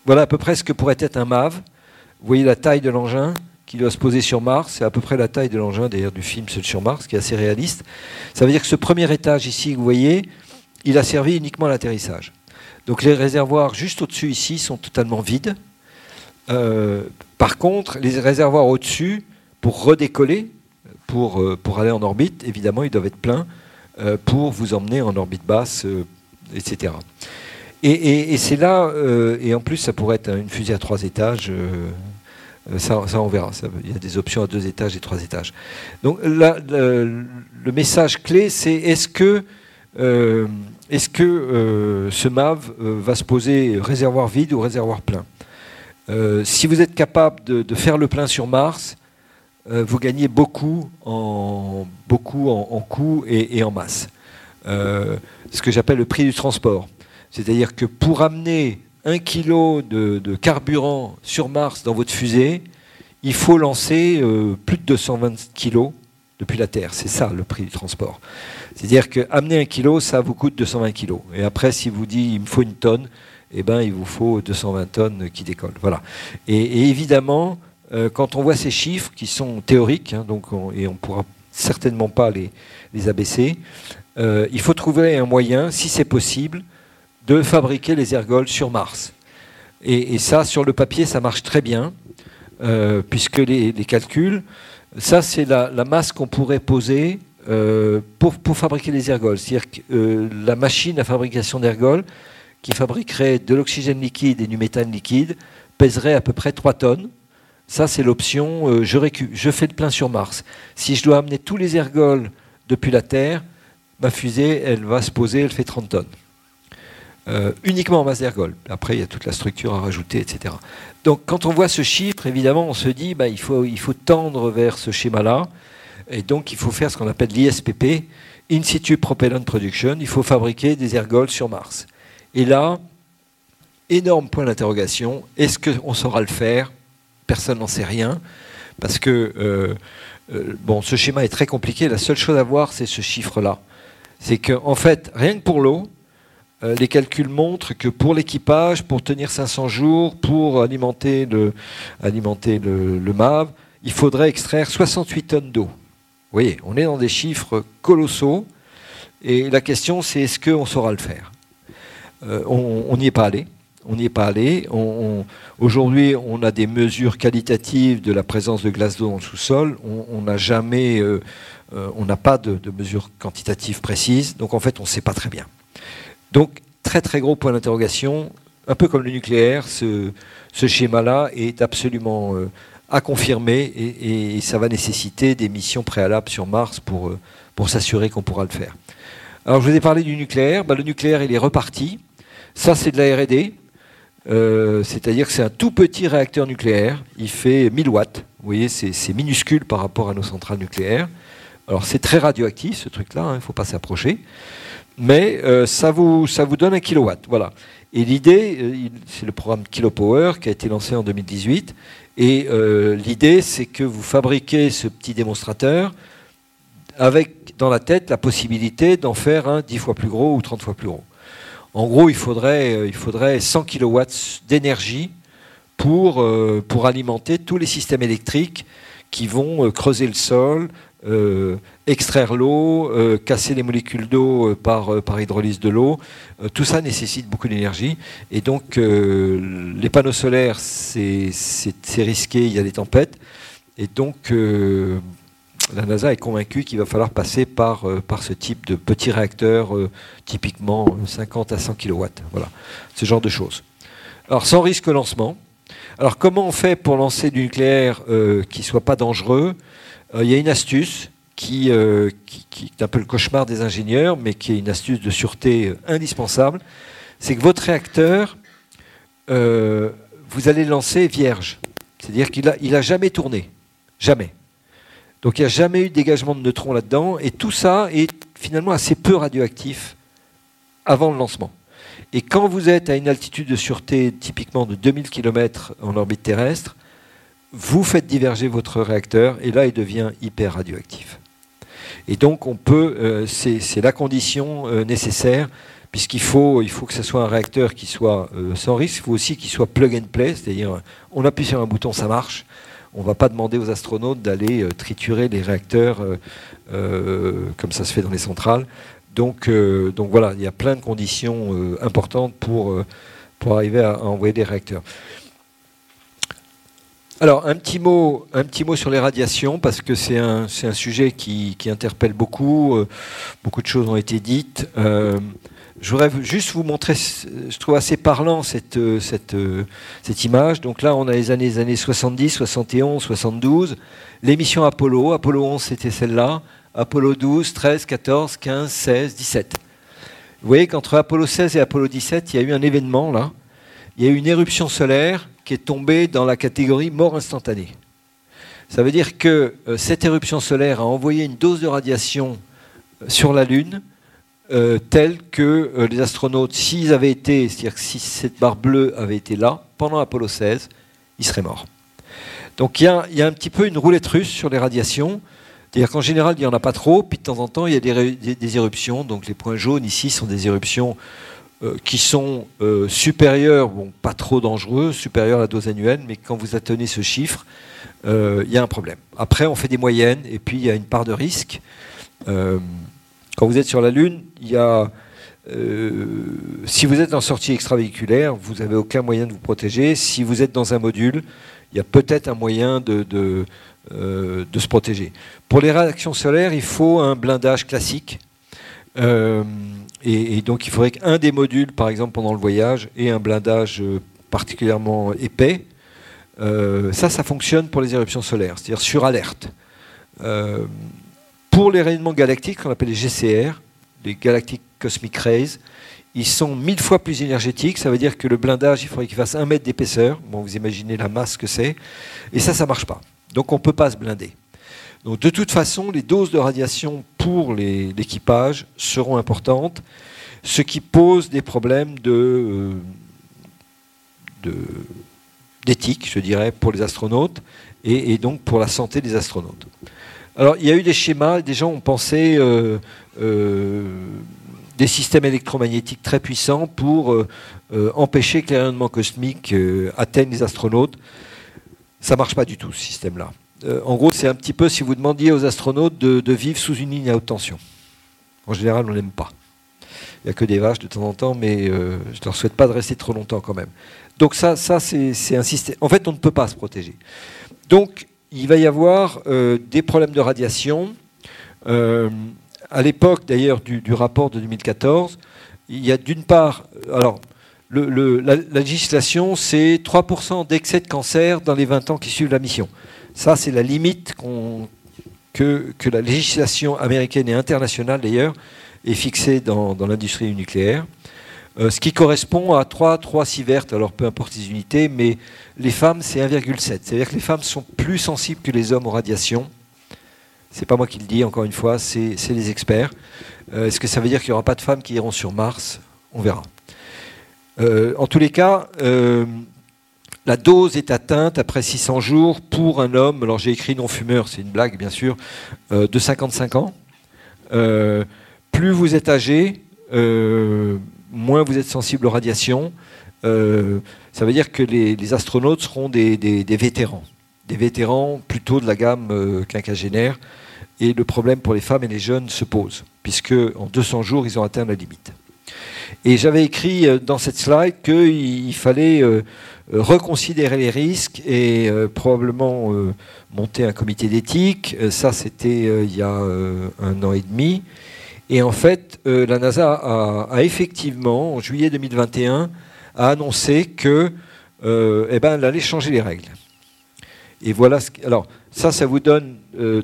A: voilà à peu près ce que pourrait être un MAV. Vous voyez la taille de l'engin? Qui doit se poser sur Mars, c'est à peu près la taille de l'engin d'ailleurs du film sur Mars, qui est assez réaliste. Ça veut dire que ce premier étage ici, vous voyez, il a servi uniquement à l'atterrissage. Donc les réservoirs juste au-dessus ici sont totalement vides. Euh, par contre, les réservoirs au-dessus, pour redécoller, pour, euh, pour aller en orbite, évidemment, ils doivent être pleins euh, pour vous emmener en orbite basse, etc. Et, c'est là, et en plus, ça pourrait être une fusée à trois étages. Ça, on verra. il y a des options à deux étages et trois étages. Donc le, message clé, c'est est-ce que, est-ce que ce MAV va se poser réservoir vide ou réservoir plein? Euh, si vous êtes capable de, faire le plein sur Mars, euh, vous gagnez beaucoup en, beaucoup en, coût et, en masse. Euh, ce que j'appelle le prix du transport. C'est-à-dire que pour amener un kilo de, carburant sur Mars dans votre fusée, il faut lancer plus de 220 kilos depuis la Terre. C'est ça le prix du transport. C'est-à-dire qu'amener un kilo, ça vous coûte 220 kilos. Et après, si vous dites il me faut une tonne, eh ben, il vous faut 220 tonnes qui décollent. Voilà. Et, évidemment, euh, quand on voit ces chiffres qui sont théoriques, hein, et on ne pourra certainement pas les, les abaisser, euh, il faut trouver un moyen, si c'est possible, de fabriquer les ergols sur Mars. Et, ça, sur le papier, ça marche très bien, euh, puisque les, calculs, ça c'est la, masse qu'on pourrait poser pour, pour, fabriquer les ergols. C'est-à-dire que la machine à fabrication d'ergols, qui fabriquerait de l'oxygène liquide et du méthane liquide pèserait à peu près 3 tonnes. Ça, c'est l'option euh, je, je fais le plein sur Mars. Si je dois amener tous les ergols depuis la Terre, ma fusée, elle va se poser, elle fait 30 tonnes. Euh, uniquement en masse d'ergols. Après, il y a toute la structure à rajouter, etc. Donc, quand on voit ce chiffre, évidemment, on se dit bah, il, faut, il faut tendre vers ce schéma-là. Et donc, il faut faire ce qu'on appelle l'ISPP, In situ propellant production. Il faut fabriquer des ergols sur Mars. Et là, énorme point d'interrogation. Est-ce qu'on saura le faire? Personne n'en sait rien. Parce que euh, euh, bon, ce schéma est très compliqué. La seule chose à voir, c'est ce chiffre-là. C'est qu'en en fait, rien que pour l'eau, euh, les calculs montrent que pour l'équipage, pour tenir 500 jours, pour alimenter le, MAV, il faudrait extraire 68 tonnes d'eau. Vous voyez, on est dans des chiffres colossaux. Et la question, c'est est-ce qu'on saura le faire? Euh, on n'y est pas allé. On n'y est pas. Aujourd'hui, on a des mesures qualitatives de la présence de glace d'eau le sous-sol. On n'a jamais, euh, on n'a pas de, mesures quantitatives précises. Donc en fait, on ne sait pas très bien. Donc très très gros point d'interrogation. Un peu comme le nucléaire, ce, schéma-là est absolument à confirmer et, ça va nécessiter des missions préalables sur Mars pour, pour s'assurer qu'on pourra le faire. Alors je vous ai parlé du nucléaire. Bah, le nucléaire, il est reparti. Ça, c'est de la RD. Euh, c'est-à-dire que c'est un tout petit réacteur nucléaire. Il fait 1000 watts. Vous voyez, c'est minuscule par rapport à nos centrales nucléaires. Alors, c'est très radioactif, ce truc-là. Hein, il ne faut pas s'approcher. Mais euh, ça, vous, donne un kilowatt. Voilà. Et l'idée, euh, c'est le programme Kilopower qui a été lancé en 2018. Et l'idée, c'est que vous fabriquez ce petit démonstrateur avec dans la tête la possibilité d'en faire un 10 fois plus gros ou 30 fois plus gros. En gros, il faudrait, euh, il faudrait 100 kW d'énergie pour, euh, alimenter tous les systèmes électriques qui vont euh, creuser le sol, extraire l'eau, casser les molécules d'eau par, par hydrolyse de l'eau. tout ça nécessite beaucoup d'énergie. Et donc, les panneaux solaires, c'est risqué, il y a des tempêtes. Et donc, la NASA est convaincue qu'il va falloir passer par, euh, ce type de petits réacteurs, euh, typiquement 50 à 100 kW. Voilà, ce genre de choses. Alors, sans risque lancement. Alors, comment on fait pour lancer du nucléaire euh, qui ne soit pas dangereux? Il y a une astuce qui, qui, est un peu le cauchemar des ingénieurs, mais qui est une astuce de sûreté indispensable. C'est que votre réacteur, vous allez le lancer vierge. C'est-à-dire qu'il n'a a jamais tourné. Jamais. Donc il n'y a jamais eu de dégagement de neutrons là-dedans, et tout ça est finalement assez peu radioactif avant le lancement. Et quand vous êtes à une altitude de sûreté typiquement de 2000 km en orbite terrestre, vous faites diverger votre réacteur, et là il devient hyper radioactif. Et donc on peut, euh, c'est la condition euh, nécessaire, puisqu'il faut, il faut que ce soit un réacteur qui soit euh, sans risque, il faut aussi qu'il soit plug and play, c'est-à-dire on appuie sur un bouton, ça marche, on ne va pas demander aux astronautes d'aller triturer les réacteurs comme ça se fait dans les centrales. Donc, donc voilà, il y a plein de conditions importantes pour, pour arriver à envoyer des réacteurs. Alors, un petit, mot, un petit mot sur les radiations, parce que c'est un, un, sujet qui, interpelle beaucoup. Euh, beaucoup de choses ont été dites. Euh, je voudrais juste vous montrer, je trouve assez parlant cette, cette, cette image. Donc là, on a les années, années 70, 71, 72. L'émission Apollo, Apollo 11, c'était celle-là. Apollo 12, 13, 14, 15, 16, 17. Vous voyez qu'entre Apollo 16 et Apollo 17, il y a eu un événement là. Il y a eu une éruption solaire est tombé dans la catégorie mort instantanée. Ça veut dire que euh, cette éruption solaire a envoyé une dose de radiation euh, sur la Lune euh, telle que les astronautes, s'ils avaient été, c'est-à-dire que si cette barre bleue avait été là pendant Apollo 16, ils seraient morts. Donc il y, a, un petit peu une roulette russe sur les radiations. C'est-à-dire qu'en général, il n'y en a pas trop, puis de temps en temps, il y a des éruptions. Donc les points jaunes ici sont des éruptions euh, qui sont euh, supérieurs, bon, pas trop dangereux, supérieurs à la dose annuelle, mais quand vous atteignez ce chiffre, euh, il y a un problème. Après, on fait des moyennes, et puis il y a une part de risque. quand vous êtes sur la Lune, il y a, si vous êtes en sortie extravéhiculaire, vous n'avez aucun moyen de vous protéger. Si vous êtes dans un module, il y a peut-être un moyen de, de, se protéger. Pour les réactions solaires, il faut un blindage classique. Et, donc il faudrait qu'un des modules, par exemple pendant le voyage, ait un blindage euh, particulièrement épais. Euh, ça, ça fonctionne pour les éruptions solaires, c'est-à-dire sur alerte. Euh, pour les rayonnements galactiques, qu'on appelle les GCR, les Galactic Cosmic Rays, ils sont mille fois plus énergétiques. Ça veut dire que le blindage, il faudrait qu'il fasse un mètre d'épaisseur. Vous imaginez la masse que c'est. Et ça, ça ne marche pas. Donc on ne peut pas se blinder. Donc de toute façon, les doses de radiation pour l'équipage seront importantes, ce qui pose des problèmes euh, d'éthique, je dirais, pour les astronautes et, donc pour la santé des astronautes. Alors il y a eu des schémas, des gens ont pensé euh, euh, des systèmes électromagnétiques très puissants pour empêcher que les rayonnements cosmiques atteignent les astronautes. Ça ne marche pas du tout, ce système-là. Euh, en gros, c'est un petit peu si vous demandiez aux astronautes de, vivre sous une ligne à haute tension. En général, on n'aime pas. Il n'y a que des vaches de temps en temps, mais euh, je ne leur souhaite pas de rester trop longtemps quand même. Donc ça, ça c'est un système. En fait, on ne peut pas se protéger. Donc, il va y avoir euh, des problèmes de radiation. à l'époque, d'ailleurs, du, rapport de 2014, il y a d'une part, alors, la, législation, c'est 3% d'excès de cancer dans les 20 ans qui suivent la mission. Ça, c'est la limite que, que, la législation américaine et internationale, d'ailleurs, est fixée dans, l'industrie nucléaire. Euh, ce qui correspond à 3, 3 sieverts, alors peu importe les unités, mais les femmes, c'est 1,7. C'est-à-dire que les femmes sont plus sensibles que les hommes aux radiations. C'est pas moi qui le dis, encore une fois, c'est les experts. Euh, est-ce que ça veut dire qu'il n'y aura pas de femmes qui iront sur Mars? On verra. Euh, en tous les cas, la dose est atteinte après 600 jours pour un homme, alors j'ai écrit non-fumeur, c'est une blague bien sûr, euh, de 55 ans. Euh, plus vous êtes âgé, euh, moins vous êtes sensible aux radiations. ça veut dire que les, astronautes seront des, vétérans, des vétérans plutôt de la gamme quinquagénaire. Et le problème pour les femmes et les jeunes se pose, puisque en 200 jours, ils ont atteint la limite. Et j'avais écrit dans cette slide qu'il fallait reconsidérer les risques et euh, probablement euh, monter un comité d'éthique. ça, c'était il y a un an et demi. Et en fait, la NASA a, effectivement, en juillet 2021, a annoncé que, eh ben, elle allait changer les règles. Et voilà. Ce, alors, ça, ça vous donne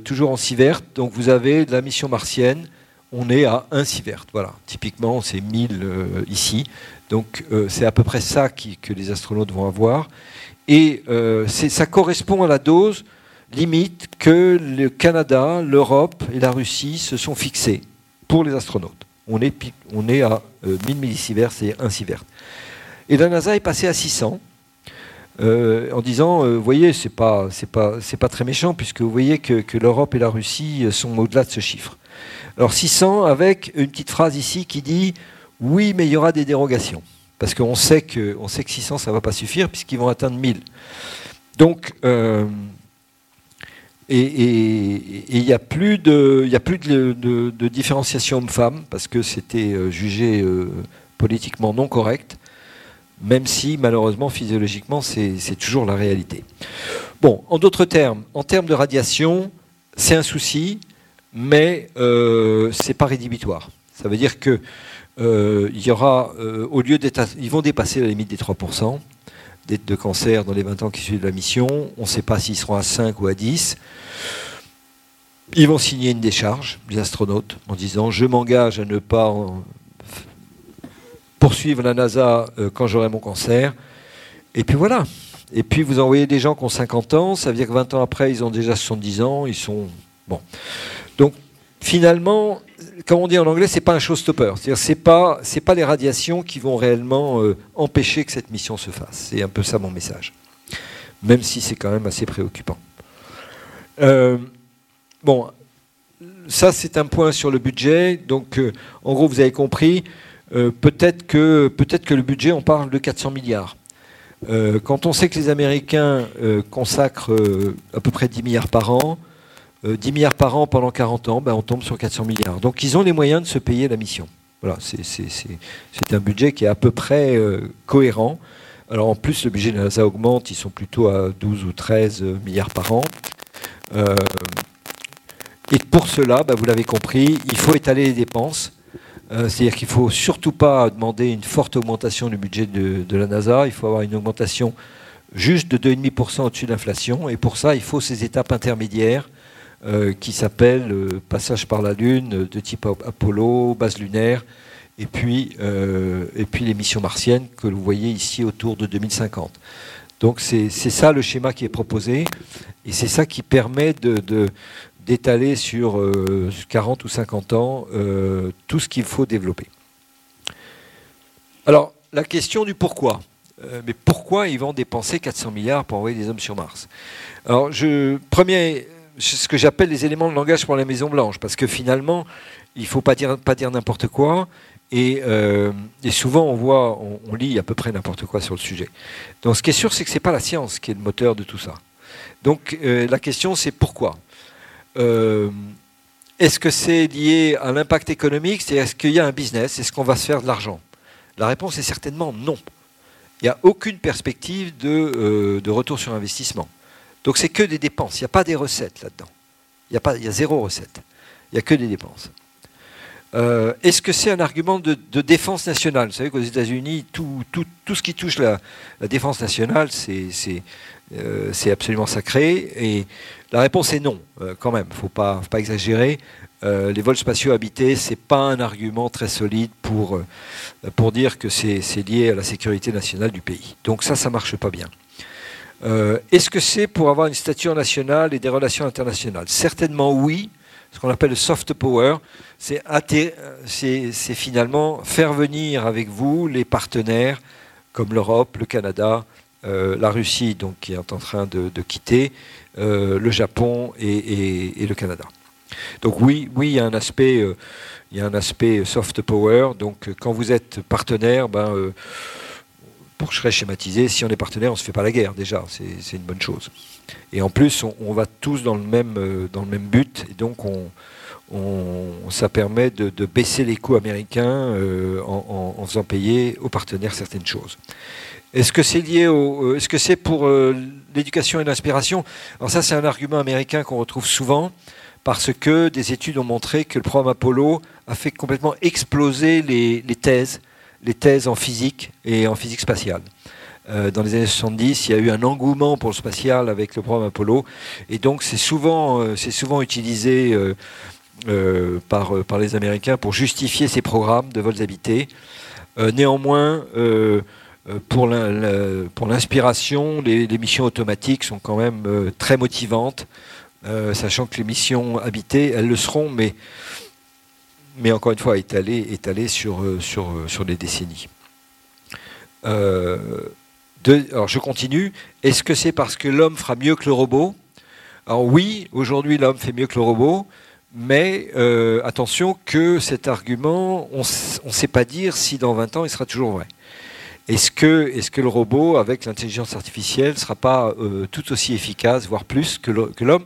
A: toujours en sievert. Donc, vous avez la mission martienne. On est à 1 sievert. Voilà. Typiquement, c'est 1000 ici. Donc euh, c'est à peu près ça que les astronautes vont avoir. Et euh, ça correspond à la dose limite que le Canada, l'Europe et la Russie se sont fixés pour les astronautes. On est, on est à 1000 euh, millisieverts, c'est 1 sievert. Et la NASA est passée à 600. en disant, vous voyez, c'est pas, pas, pas très méchant puisque vous voyez que, que l'Europe et la Russie sont au-delà de ce chiffre. Alors 600 avec une petite phrase ici qui dit oui, mais il y aura des dérogations. Parce qu'on sait que, sait que 600, ça ne va pas suffire, puisqu'ils vont atteindre 1000. Donc, euh, Et il n'y a plus de, y a plus de, différenciation homme-femme parce que c'était euh, jugé euh, politiquement non correct, même si malheureusement physiologiquement c'est toujours la réalité. Bon, en d'autres termes, en termes de radiation, c'est un souci, mais euh, c'est pas rédhibitoire. Ça veut dire que euh, il y aura, au lieu d'être, ils vont dépasser la limite des 3% de cancer dans les 20 ans qui suivent la mission. On ne sait pas s'ils seront à 5 ou à 10. Ils vont signer une décharge, les astronautes, en disant je m'engage à ne pas poursuivre la NASA euh, quand j'aurai mon cancer. Et puis voilà. Et puis vous envoyez des gens qui ont 50 ans, ça veut dire que 20 ans après, ils ont déjà 70 ans, ils sont. Bon. Donc finalement, comme on dit en anglais, c'est pas un showstopper. C'est-à-dire, c'est pas, c'est pas les radiations qui vont réellement euh, empêcher que cette mission se fasse. C'est un peu ça mon message. Même si c'est quand même assez préoccupant. Euh, bon, ça c'est un point sur le budget. Donc, euh, en gros, vous avez compris. peut-être que peut-être que le budget, on parle de 400 milliards. quand on sait que les Américains consacrent à peu près 10 milliards par an, 10 euh, milliards par an pendant 40 ans, ben on tombe sur 400 milliards. Donc ils ont les moyens de se payer la mission. Voilà, c'est un budget qui est à peu près euh, cohérent. Alors en plus, le budget de la NASA augmente, ils sont plutôt à 12 ou 13 milliards par an. Euh, et pour cela, ben, vous l'avez compris, il faut étaler les dépenses. C'est-à-dire qu'il ne faut surtout pas demander une forte augmentation du budget de, de, la NASA, il faut avoir une augmentation juste de 2,5% au-dessus de l'inflation. Et pour ça, il faut ces étapes intermédiaires euh, qui s'appelle euh, Passage par la Lune euh, de type Apollo, base lunaire, et puis, et puis les missions martiennes que vous voyez ici autour de 2050. Donc c'est ça le schéma qui est proposé, et c'est ça qui permet de, d'étaler sur 40 ou 50 ans tout ce qu'il faut développer. Alors, la question du pourquoi. mais pourquoi ils vont dépenser 400 milliards pour envoyer des hommes sur Mars? Alors, je, premier, ce que j'appelle les éléments de langage pour la Maison Blanche, parce que finalement, il ne faut pas dire, pas dire n'importe quoi. Euh, et, souvent, on voit, on, lit à peu près n'importe quoi sur le sujet. Donc, ce qui est sûr, c'est que ce n'est pas la science qui est le moteur de tout ça. Donc, euh, la question, c'est pourquoi? Euh, Est-ce que c'est lié à l'impact économique? C'est est-ce qu'il y a un business? Est-ce qu'on va se faire de l'argent? La réponse est certainement non. Il n'y a aucune perspective de, de retour sur investissement. Donc c'est que des dépenses, il n'y a pas des recettes là-dedans. Il y, a pas, a zéro recette. Il n'y a que des dépenses. Euh, est-ce que c'est un argument de, défense nationale? Vous savez qu'aux États-Unis, tout, tout, tout, ce qui touche la, défense nationale, euh, c'est absolument sacré. Et la réponse est non, euh, quand même. Il ne faut pas, pas exagérer. les vols spatiaux habités, ce n'est pas un argument très solide pour, pour dire que c'est lié à la sécurité nationale du pays. Donc ça, ça ne marche pas bien. Euh, est-ce que c'est pour avoir une stature nationale et des relations internationales? Certainement oui. Ce qu'on appelle le soft power, c'est finalement faire venir avec vous les partenaires comme l'Europe, le Canada, euh, la Russie, donc, qui est en train de, quitter, euh, le Japon et, le Canada. Donc oui, oui, il y a un aspect, il y a un aspect soft power. Donc quand vous êtes partenaire, ben, pour que je serais schématisé, si on est partenaire, on ne se fait pas la guerre déjà, c'est une bonne chose. Et en plus, on, va tous dans le même, euh, dans le même but, et donc on, ça permet de, baisser les coûts américains euh, en, faisant payer aux partenaires certaines choses. Est-ce que c'est lié au, euh, est-ce que c'est pour l'éducation et l'inspiration? Alors ça, c'est un argument américain qu'on retrouve souvent parce que des études ont montré que le programme Apollo a fait complètement exploser les, les thèses les thèses en physique et en physique spatiale. Euh, dans les années 70, il y a eu un engouement pour le spatial avec le programme Apollo, et donc c'est souvent, euh, souvent utilisé euh, par, par les Américains pour justifier ces programmes de vols habités. néanmoins, pour l'inspiration, les, les, missions automatiques sont quand même très motivantes, sachant que les missions habitées, elles le seront, mais mais encore une fois étalé, étalé sur, euh, sur, euh, sur des décennies. Euh, alors je continue. Est-ce que c'est parce que l'homme fera mieux que le robot? Alors oui, aujourd'hui l'homme fait mieux que le robot, mais attention que cet argument, on ne sait pas dire si dans 20 ans il sera toujours vrai. Est-ce que, est que le robot, avec l'intelligence artificielle, ne sera pas tout aussi efficace, voire plus que l'homme?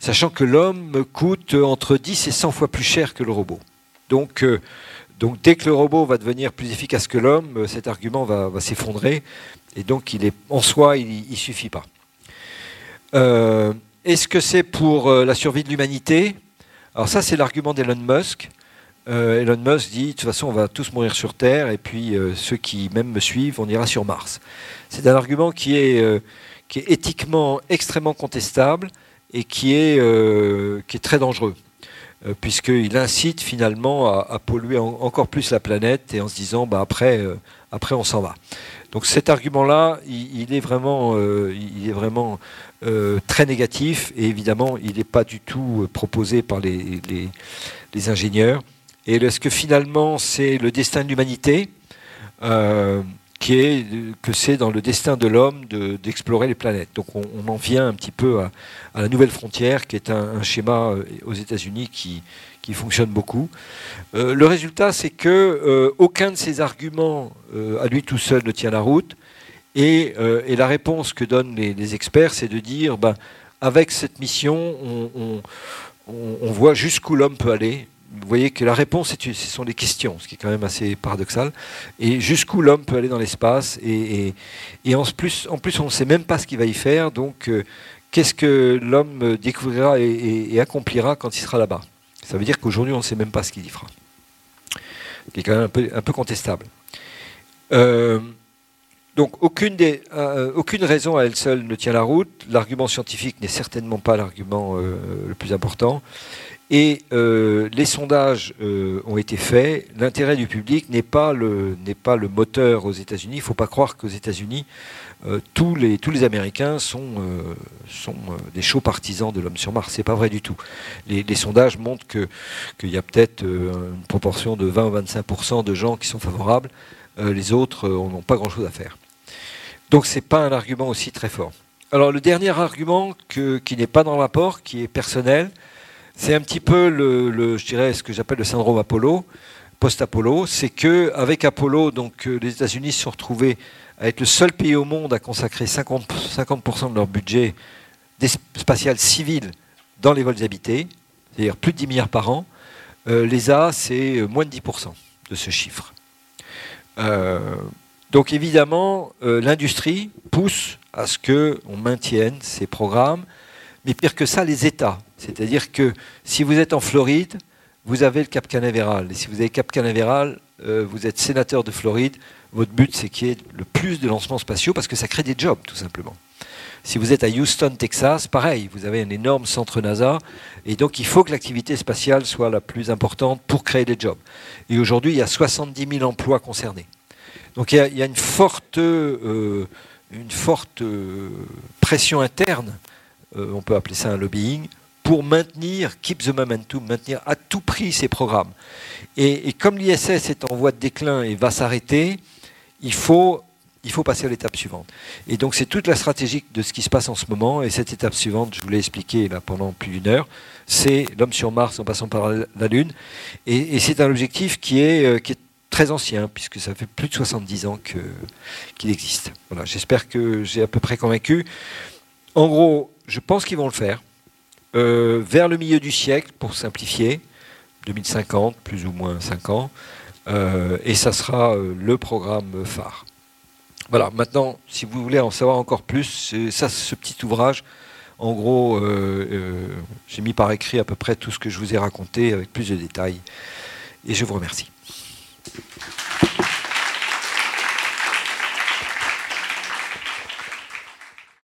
A: Sachant que l'homme coûte entre 10 et 100 fois plus cher que le robot. Donc, donc dès que le robot va devenir plus efficace que l'homme, cet argument va, s'effondrer, et donc en soi, il ne suffit pas. Est-ce que c'est pour la survie de l'humanité? Alors ça, c'est l'argument d'Elon Musk. Euh, Elon Musk dit de toute façon on va tous mourir sur Terre et puis euh, ceux qui même me suivent on ira sur Mars. C'est un argument qui est, euh, éthiquement extrêmement contestable et qui est très dangereux puisqu'il incite finalement à, polluer encore plus la planète et en se disant bah, après, après on s'en va. Donc cet argument-là, il, est vraiment, il est vraiment très négatif et évidemment il n'est pas du tout proposé par les, les, ingénieurs. Et est-ce que finalement c'est le destin de l'humanité? Euh, qui est que c'est dans le destin de l'homme d'explorer les planètes. Donc on, en vient un petit peu à, la nouvelle frontière, qui est un, schéma euh, aux États-Unis qui, qui, fonctionne beaucoup. Euh, le résultat, c'est que aucun de ces arguments à lui tout seul ne tient la route. Et, la réponse que donnent les, experts, c'est de dire, ben, avec cette mission, on, on voit jusqu'où l'homme peut aller vous voyez que la réponse, ce sont des questions, ce qui est quand même assez paradoxal. Et jusqu'où l'homme peut aller dans l'espace. Et, en, plus, on ne sait même pas ce qu'il va y faire. Donc, euh, qu'est-ce que l'homme découvrira et, accomplira quand il sera là-bas? Ça veut dire qu'aujourd'hui, on ne sait même pas ce qu'il y fera. Ce qui est quand même un peu, contestable. Euh, donc aucune, euh, aucune raison à elle seule ne tient la route. L'argument scientifique n'est certainement pas l'argument le plus important. Et euh, les sondages euh, ont été faits. L'intérêt du public n'est pas, le, pas le moteur aux États-Unis. Il ne faut pas croire qu'aux États-Unis, euh, tous, les, tous les Américains sont, sont des chauds partisans de l'homme sur Mars. Ce n'est pas vrai du tout. Les, sondages montrent qu'il y a peut-être une proportion de 20 ou 25% de gens qui sont favorables. les autres n'ont pas grand-chose à faire. Donc ce n'est pas un argument aussi très fort. Alors le dernier argument qui n'est pas dans le rapport, qui est personnel, c'est un petit peu le, je dirais, ce que j'appelle le syndrome Apollo, post-Apollo. C'est que avec Apollo, donc euh, les États-Unis se sont retrouvés à être le seul pays au monde à consacrer 50%, 50 de leur budget spatial civil dans les vols habités, c'est-à-dire plus de 10 milliards par an. Euh, L'ESA, c'est euh, moins de 10% de ce chiffre. donc évidemment, l'industrie pousse à ce qu'on maintienne ces programmes, mais pire que ça, les États. C'est-à-dire que si vous êtes en Floride, vous avez le Cap Canaveral. Et si vous avez Cap Canaveral, euh, vous êtes sénateur de Floride, votre but c'est qu'il y ait le plus de lancements spatiaux parce que ça crée des jobs tout simplement. Si vous êtes à Houston, Texas, pareil, vous avez un énorme centre NASA et donc il faut que l'activité spatiale soit la plus importante pour créer des jobs. Et aujourd'hui, il y a 70 000 emplois concernés. Donc il y a, une forte, euh, une forte euh, pression interne, on peut appeler ça un lobbying, pour maintenir, keep the momentum, maintenir à tout prix ces programmes. Et, comme l'ISS est en voie de déclin et va s'arrêter, il faut, il faut passer à l'étape suivante. Et donc c'est toute la stratégie de ce qui se passe en ce moment. Et cette étape suivante, je vous l'ai expliqué là pendant plus d'une heure, c'est l'homme sur Mars en passant par la Lune. Et, c'est un objectif qui est, euh, qui est très ancien, puisque ça fait plus de 70 ans qu'il existe. Voilà, J'espère que j'ai à peu près convaincu. En gros, je pense qu'ils vont le faire. Euh, vers le milieu du siècle, pour simplifier, 2050, plus ou moins 5 ans, euh, et ça sera euh, le programme phare. Voilà, maintenant, si vous voulez en savoir encore plus, ça, ce petit ouvrage, en gros, j'ai mis par écrit à peu près tout ce que je vous ai raconté avec plus de détails, et je vous remercie.